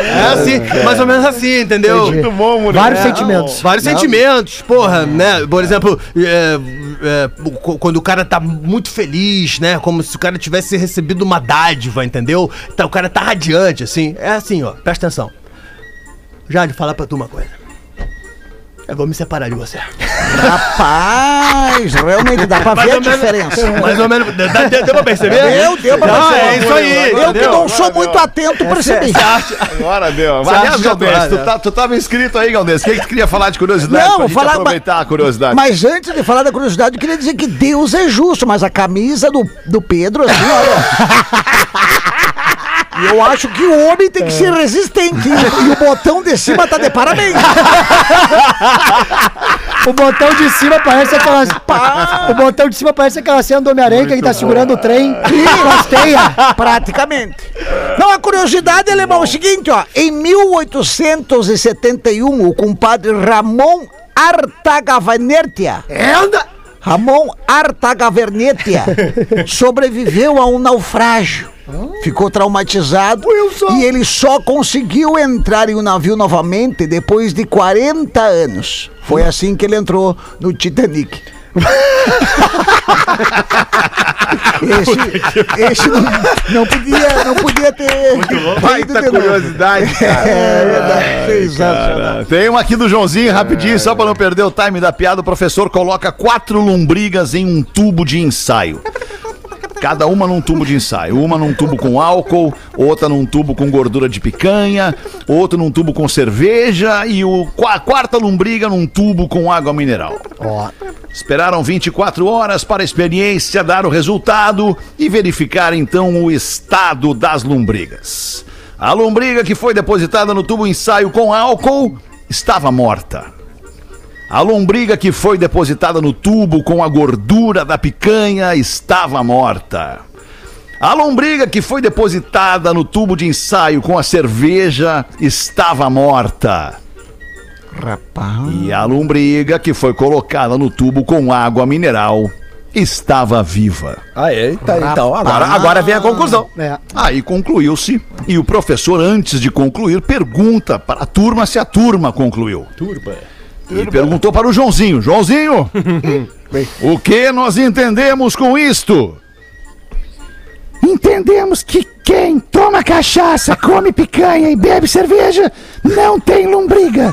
N: É assim, mais ou menos assim, entendeu?
I: Entendi.
D: bom, Murilo.
I: Vários
N: É,
I: sentimentos.
N: Vários sentimentos, porra, né? Por exemplo, é, é, quando o cara tá muito feliz, né? Como se o cara tivesse recebido uma dádiva, entendeu? Tá, o cara tá radiante, assim. É assim, ó, presta atenção. Jade, falar pra tu uma coisa. Eu vou me separar de você. [laughs]
G: Rapaz, realmente dá pra ver a diferença.
N: Mais ou menos. Deu, deu, deu pra perceber?
G: Deu, deu pra
N: Ah,
G: perceber.
N: é isso aí.
G: Eu que não sou muito atento, percebi.
D: Agora deu.
N: Acha
D: Galdês, tu, tá, tu tava inscrito aí, Galdês. O que, que tu queria falar de curiosidade?
G: Não, falar-
D: aproveitar a curiosidade.
G: Mas antes de falar da curiosidade, eu queria dizer que Deus é justo, mas a camisa do, do Pedro, assim, olha. [laughs] E eu acho que o homem tem que ser resistente. E, e o botão de cima tá de parabéns.
I: O botão de cima parece aquela. [laughs] O botão de cima parece aquela cena do Homem-Aranha que ele tá segurando o trem com as teias.
G: Praticamente. Não, a curiosidade, alemão, é o seguinte, ó. Em 1871, o compadre Ramon Artagavernetia. Ramon Artagavernetia [laughs] sobreviveu a um naufrágio. Ficou traumatizado e ele só conseguiu entrar em um navio novamente depois de 40 anos. Foi assim que ele entrou no Titanic. Esse, esse não, não podia, não podia ter. ido
F: Baita curiosidade, cara.
G: É verdade. Sensacional.
D: Cara, Tem uma aqui do Joãozinho, rapidinho, só pra não perder o time da piada. O professor coloca quatro lombrigas em um tubo de ensaio. Cada uma num tubo de ensaio. Uma num tubo com álcool, outra num tubo com gordura de picanha, outra num tubo com cerveja e o a quarta lombriga num tubo com água mineral. Esperaram 24 horas para a experiência dar o resultado e verificar então o estado das lombrigas. A lombriga que foi depositada no tubo ensaio com álcool estava morta. A lombriga que foi depositada no tubo com a gordura da picanha estava morta. A lombriga que foi depositada no tubo de ensaio com a cerveja estava morta.
G: Rapaz.
D: E a lombriga que foi colocada no tubo com água mineral estava viva.
E: Ah, é? Tá, então, agora, agora vem a conclusão.
I: É.
D: Aí concluiu-se e o professor, antes de concluir, pergunta para a turma se a turma concluiu. Turma. E perguntou para o Joãozinho: Joãozinho, [laughs] o que nós entendemos com isto?
B: Entendemos que quem toma cachaça, come picanha e bebe cerveja não tem lombriga.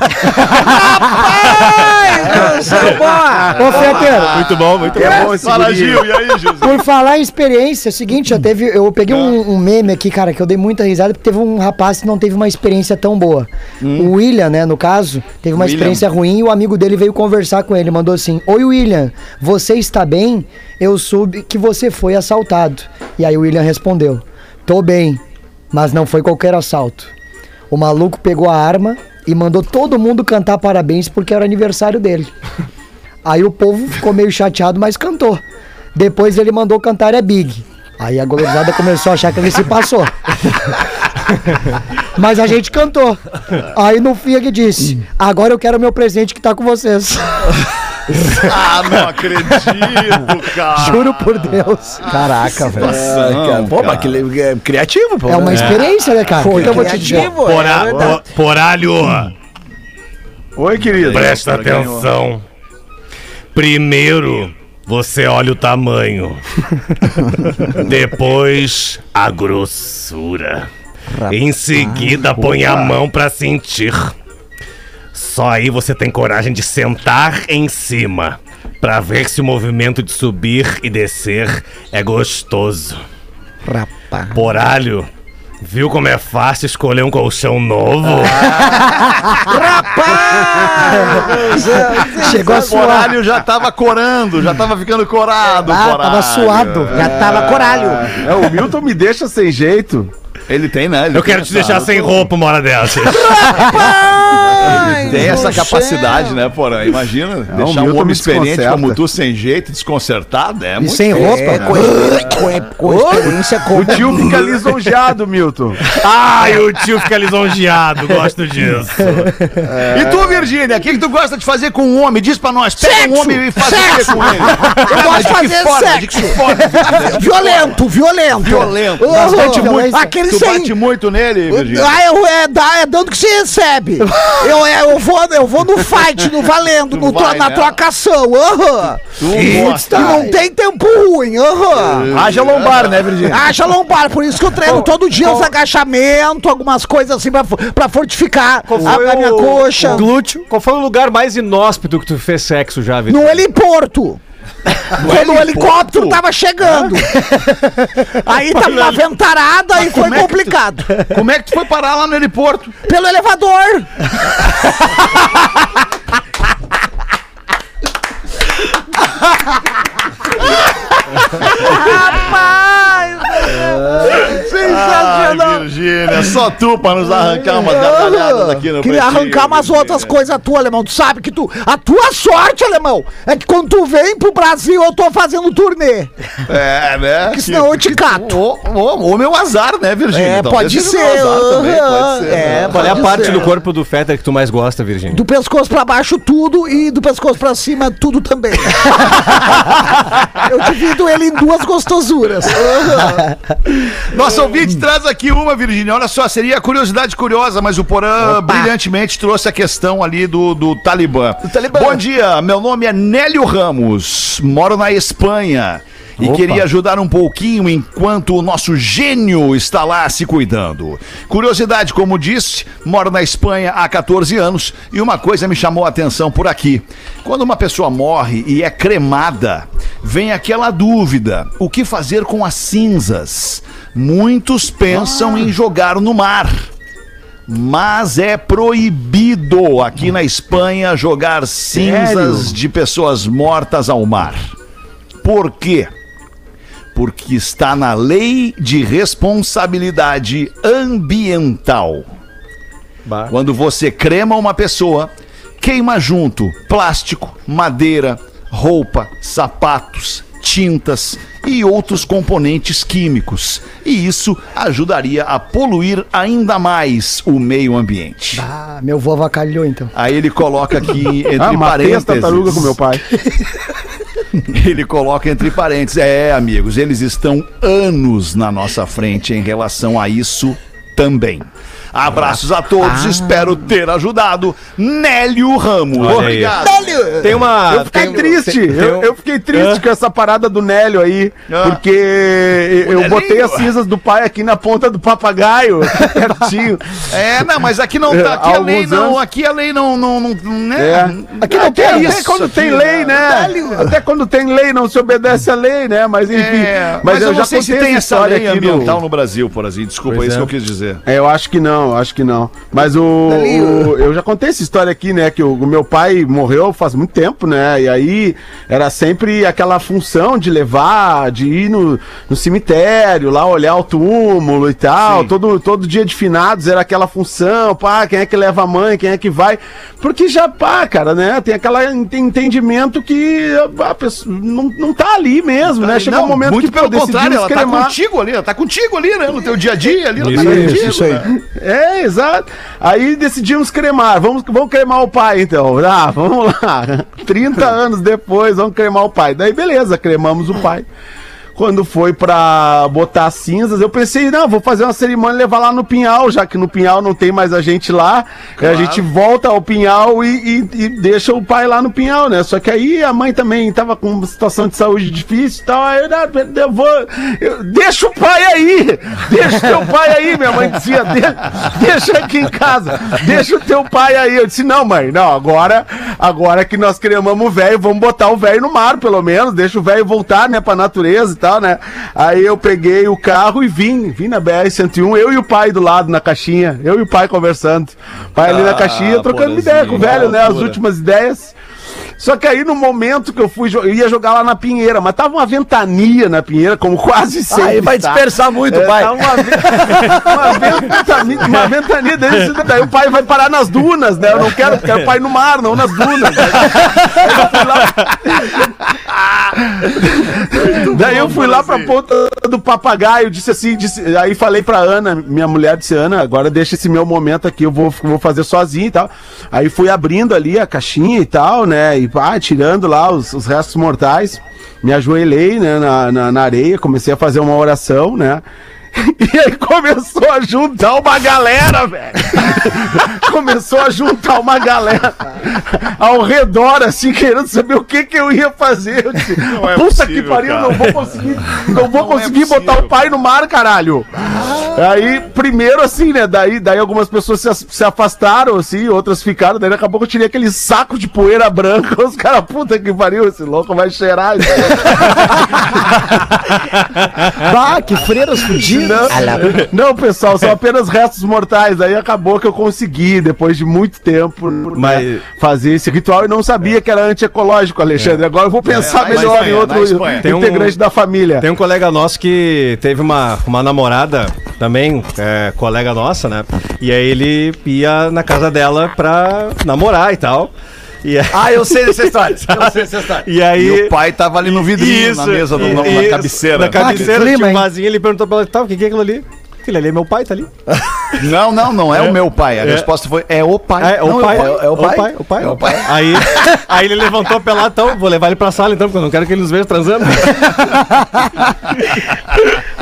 I: Ô, Fetter,
J: Muito bom, muito
F: É
J: bom.
D: Fala. Gil, e aí, José?
I: por falar em experiência, é o seguinte, já teve. Eu peguei um, um meme aqui, cara, que eu dei muita risada, porque teve um rapaz que não teve uma experiência tão boa. O William, né, no caso, teve uma
D: William.
I: experiência ruim e o amigo dele veio conversar com ele. Mandou assim: Oi, William, você está bem? Eu soube que você foi assaltado. E aí o William respondeu: Tô bem. Mas não foi qualquer assalto. O maluco pegou a arma e mandou todo mundo cantar parabéns porque era aniversário dele. [laughs] Aí o povo ficou meio chateado, mas cantou. Depois ele mandou cantar é Big. Aí a goleada começou a achar que ele se passou. [laughs] Mas a gente cantou. Aí no fim ele disse: Agora eu quero meu presente que tá com vocês. [laughs]
D: Ah, não acredito, [laughs] cara.
I: Juro por Deus.
E: Caraca, velho. É, cara. Pô, mas que é criativo, pô.
I: É uma experiência, né, cara?
G: Foi
I: O que eu vou te dizer?
G: criativo, é
J: Porá- po- Poralho,
F: Oi, querido.
J: presta atenção. Primeiro, você olha o tamanho. [laughs] Depois, a grossura. Em seguida, põe a mão pra sentir. Só aí você tem coragem de sentar em cima. Pra ver se o movimento de subir e descer é gostoso.
G: Rapaz.
J: Poralho, viu como é fácil escolher um colchão novo? [laughs] [laughs]
I: Chegou a
D: O
I: suar.
D: Coralho já tava corando, já tava ficando corado.
I: Ah,
D: coralho.
I: tava suado.
G: Já tava coralho.
F: É, o Milton me deixa sem jeito.
D: Ele tem, né? Ele
J: Eu quero te deixar sem roupa uma hora dessas. [laughs]
D: Tem essa capacidade, né, Porã? Imagina, deixar um homem
F: me
D: experiente como tu, sem jeito, desconcertado, é
I: E
D: muito
I: sem roupa.
G: É, com, [laughs] com, com experiência
F: O tio fica lisonjeado, Milton.
J: Ai, o tio fica lisonjeado, gosto disso.
D: E tu, Virgínia, o que, que tu gosta de fazer com um homem? Diz pra nós, pega um homem e faz o quê com ele?
G: Eu gosto de fazer
D: forma, de que
G: sexo.
D: forma?
G: Violento, violento.
D: Violento.
G: Uhum.
D: Bastante muito.
G: Aquele
D: Tu
G: sem.
D: bate muito nele, Virgínia?
G: Ah, eu, é, dá, é dando que se recebe. eu, [laughs] é, eu, vou, eu vou no fight, no valendo, no,
D: vai,
G: na
D: né?
G: trocação. Aham. E
D: gosta.
G: não tem tempo ruim. Aham.
E: Haja lombar, né, Virgínia?
G: Acha lombar, por isso que eu treino todo dia os agachamentos, algumas coisas assim pra, pra fortificar a, a minha coxa.
H: Glúteo. Qual foi o lugar mais inóspito que tu fez sexo já, Vitor?
G: No heliporto. Quando o helicóptero tava chegando. Aí tava uma ventarada e foi
D: é que tu-
G: complicado.
D: Como é que tu foi parar lá no heliporto?
G: Pelo elevador. [laughs] Rapaz!
D: Ah,
G: Sensacional!
D: Virgínia, só tu pra nos arrancar umas gargalhadas aqui no
G: Queria
D: Pretinho,
G: arrancar umas
D: Virgínia.
G: outras coisas tuas, alemão. Tu sabe que tu. A tua sorte, alemão, é que quando tu vem pro Brasil, eu tô fazendo turnê.
D: É, né?
G: Que senão eu te cato.
D: Ou, meu azar, né, Virgínia?
G: É,
D: Talvez
G: pode ser.
D: azar também, pode ser.
G: É,
D: né?
H: Qual é a parte
G: ser.
H: do corpo do Fetter que tu mais gosta, Virgínia?
G: Do pescoço pra baixo, tudo, e do pescoço pra cima, tudo também. [laughs] eu divido ele em duas gostosuras.
D: Nosso ouvinte traz aqui uma, Virgínia. Olha só, seria curiosidade curiosa, mas o Porã brilhantemente trouxe a questão ali do, do Talibã.
G: Talibã.
D: Bom dia, meu nome é Nélio Ramos, moro na Espanha. E queria ajudar um pouquinho enquanto o nosso gênio está lá se cuidando. Curiosidade, como disse, moro na Espanha há 14 anos e uma coisa me chamou a atenção por aqui. Quando uma pessoa morre e é cremada, vem aquela dúvida: o que fazer com as cinzas? Muitos pensam em jogar no mar. Mas é proibido aqui na Espanha jogar cinzas de pessoas mortas ao mar. Por quê? Porque está na lei de responsabilidade ambiental.
H: Bah.
D: Quando você crema uma pessoa, queima junto plástico, madeira, roupa, sapatos, tintas e outros componentes químicos. E isso ajudaria a poluir ainda mais o meio ambiente.
I: Ah, meu vô avacalhou então.
D: Aí ele coloca aqui [laughs] entre
F: Ah,
D: parênteses.
F: tartarugas com meu pai. [laughs] [laughs]
D: Ele coloca entre parênteses. É, amigos, eles estão anos na nossa frente em relação a isso também. Abraços a todos, espero ter ajudado. Nélio Ramos.
H: Olha aí.
D: Obrigado.
H: Tem uma.
F: Eu fiquei
H: tem-
F: triste,
H: tem- tem
F: eu,
H: um-
F: eu fiquei triste
H: Hã?
F: com essa parada do Nélio aí,
D: Ah.
F: porque eu
D: Nelinho.
F: botei as cinzas do pai aqui na ponta do papagaio, [laughs] pertinho.
D: É, não, mas aqui não tá. Aqui a lei
F: alguns
D: não.
F: anos.
D: Aqui a lei não. não, não, né?
F: É.
D: Aqui não
F: Até,
D: tem
F: até
D: isso.
F: quando tem
D: aqui,
F: lei, né? Até quando tem lei não se obedece à lei, né? Mas enfim.
D: É, mas, eu,
F: já
D: não sei se tem essa lei
F: aqui no-
D: ambiental no Brasil, por assim. Desculpa,
H: Pois
D: é isso
H: é.
D: que eu quis dizer.
F: É, eu acho que não, não, acho que não. Mas o, o- eu já contei essa história aqui, né? Que o, o meu pai morreu faz muito tempo, né? E aí era sempre aquela função de levar, de ir no, no cemitério, lá olhar o túmulo e tal. Todo, todo dia de finados era aquela função, pá, quem é que leva a mãe, quem é que vai. Porque já, pá, cara, né? Tem aquele entendimento que a pessoa não, não tá ali mesmo, né? Chega
D: Não,
F: um momento
D: muito
F: que
D: pelo contrário, ela tá
F: cremar.
D: contigo ali, ela tá contigo ali, né? No teu dia a dia ali, ela tá
F: Isso,
D: contigo.
F: isso aí.
D: né?
F: É, exato. Aí decidimos cremar. Vamos, vamos cremar o pai, então. Ah, vamos lá. [laughs] 30 anos depois, vamos cremar o pai. Daí, beleza, cremamos o pai. Quando foi pra botar cinzas, eu pensei, não, vou fazer uma cerimônia e levar lá no Pinhal, já que no Pinhal não tem mais a gente lá. A gente volta ao Pinhal e, e- e deixa o pai lá no Pinhal, né? Só que aí a mãe também tava com uma situação de saúde difícil e tal. Aí eu, "Ah, eu vou. eu- deixa o pai aí! Deixa o teu pai aí, minha mãe dizia. "De- deixa aqui em casa, deixa o teu pai aí. Eu disse, não, mãe, não, agora, agora que nós cremamos o velho, vamos botar o velho no mar, pelo menos, deixa o velho voltar, né, pra natureza e tal, né? Aí eu peguei o carro e vim, vim na BR-101, eu e o pai do lado na caixinha, eu e o pai conversando. O pai ali na
D: Ah,
F: caixinha, trocando
D: Porazinho,
F: ideia com o velho, né, as últimas ideias. Só que aí no momento que eu fui, eu ia jogar lá na Pinheira, mas tava uma ventania na Pinheira, como quase sempre.
E: Aí vai
F: tá.
E: dispersar muito,
F: É,
E: pai.
F: tá uma, ve- [laughs] uma ventania, uma ventania desse, [laughs] daí o pai vai parar nas dunas, né? Eu não quero, quero o pai no mar, não nas dunas. Daí eu fui lá pra ponta do papagaio, disse assim, disse- aí falei pra Ana, minha mulher disse, Ana, agora deixa esse meu momento aqui, eu vou, vou fazer sozinho e tal. Aí fui abrindo ali a caixinha e tal, né, e pá, tirando lá os, os restos mortais, me ajoelhei, né, na, na, na areia, comecei a fazer uma oração, né, [laughs] e aí começou a juntar uma galera, velho. [laughs] começou a juntar uma galera ao redor, assim, querendo saber o que que eu ia fazer. Eu disse,
D: é
F: Puta
D: possível,
F: que pariu,
D: cara.
F: não vou conseguir, não vou
D: Não é
F: conseguir botar o pai no mar, caralho. Aí, primeiro assim, né, daí, daí algumas pessoas se, se afastaram, assim, outras ficaram, daí daqui a pouco eu tirei aquele saco de poeira branca, [laughs] os caras, puta que pariu, esse louco vai cheirar. isso aí."
I: Bah, que freiras fudidas.
F: Não, não, pessoal, são apenas restos mortais. Aí acabou que eu consegui, depois de muito tempo, né,
H: Mas-
F: fazer esse ritual e não sabia que era antiecológico, Alexandre. Agora eu vou pensar
D: É,
F: melhor
D: Espanha,
F: em outro.
H: Tem um-
F: integrante da família.
H: Tem um colega nosso que teve uma, uma namorada, também, é, colega nossa, né? E aí ele ia na casa dela pra namorar e tal. E aí-
E: Ah, eu sei dessa história. [laughs] Eu sei dessa história.
H: E aí.
D: E o pai tava ali no vidrinho, na mesa, do-
H: e-
D: na, na
H: isso,
D: cabeceira.
H: Na cabeceira,
I: clima,
H: tinha um
I: hein?
H: vasinho, ele perguntou pra ela, tá, o que que é aquilo ali? Aquilo ali é meu pai, tá ali. [laughs]
D: Não, não, não é, o meu pai. A resposta foi: é o pai.
H: É, o
D: Não,
H: pai,
E: é o- é o pai?
H: o pai,
E: É o pai.
H: Aí, [laughs] aí ele levantou pela então, vou levar ele pra sala então, porque eu não quero que ele nos veja transando. [laughs]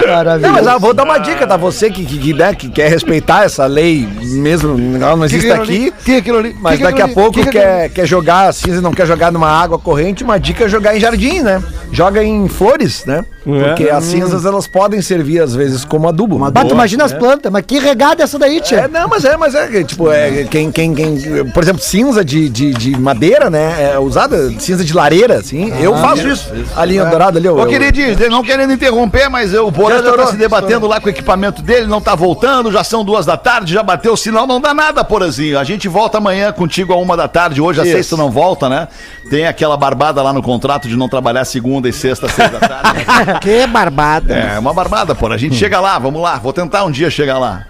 E: Não,
I: Maravilhoso.
E: mas ah, vou dar uma dica, tá? Você que, que, que, né, que quer respeitar essa lei, mesmo ela não existe aqui.
D: É aquilo ali?
E: Mas
D: é
E: daqui a pouco
D: Que que é
E: quer, quer jogar a cinza não quer jogar numa água corrente, uma dica é jogar em jardim, né? Joga em flores, né? Porque as cinzas elas podem servir às vezes como adubo.
I: Tu imagina as plantas, mas que regada essa daí,
E: É,
I: tia?
E: não, mas é, mas é, tipo, é, quem, quem, quem, por exemplo, cinza de, de, de madeira, né, é usada, cinza de lareira, assim, eu faço isso. A linha dourada ali, eu,
D: Ô,
E: eu-
D: queridinho, não querendo interromper, mas o Porã já tá se debatendo lá com o equipamento dele, não tá voltando, já são duas da tarde, já bateu o sinal, não dá nada, Porazinho. A gente volta amanhã contigo a uma da tarde, hoje a sexta não volta, né? Tem aquela barbada lá no contrato de não trabalhar segunda e sexta, seis da tarde. [laughs]
G: Que barbada.
D: é, uma barbada, Porã. A gente chega lá, vamos lá, vou tentar um dia chegar lá.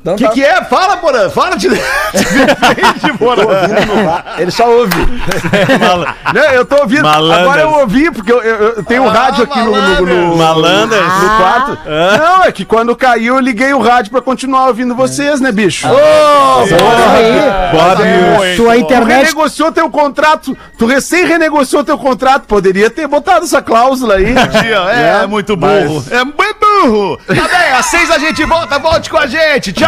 E: Então
D: O que,
E: tá.
D: que é? Fala, Porã, fala de, [laughs] de frente, Porã.
E: Ele só ouve.
F: Não, eu tô ouvindo.
H: Malandras.
F: Agora eu ouvi, porque eu, eu- eu tenho um
D: Ah,
F: rádio aqui no, no, no,
H: Malandras.
F: no quarto. Não, é que quando caiu eu liguei o rádio pra continuar ouvindo vocês, né, bicho?
I: aí, tua
F: Tu
I: internet
F: renegociou teu contrato, tu recém renegociou teu contrato, poderia ter botado essa cláusula aí. [laughs]
D: É, é muito burro. É muito burro. Tá bem, às seis a gente volta, volte com a gente. Tchau,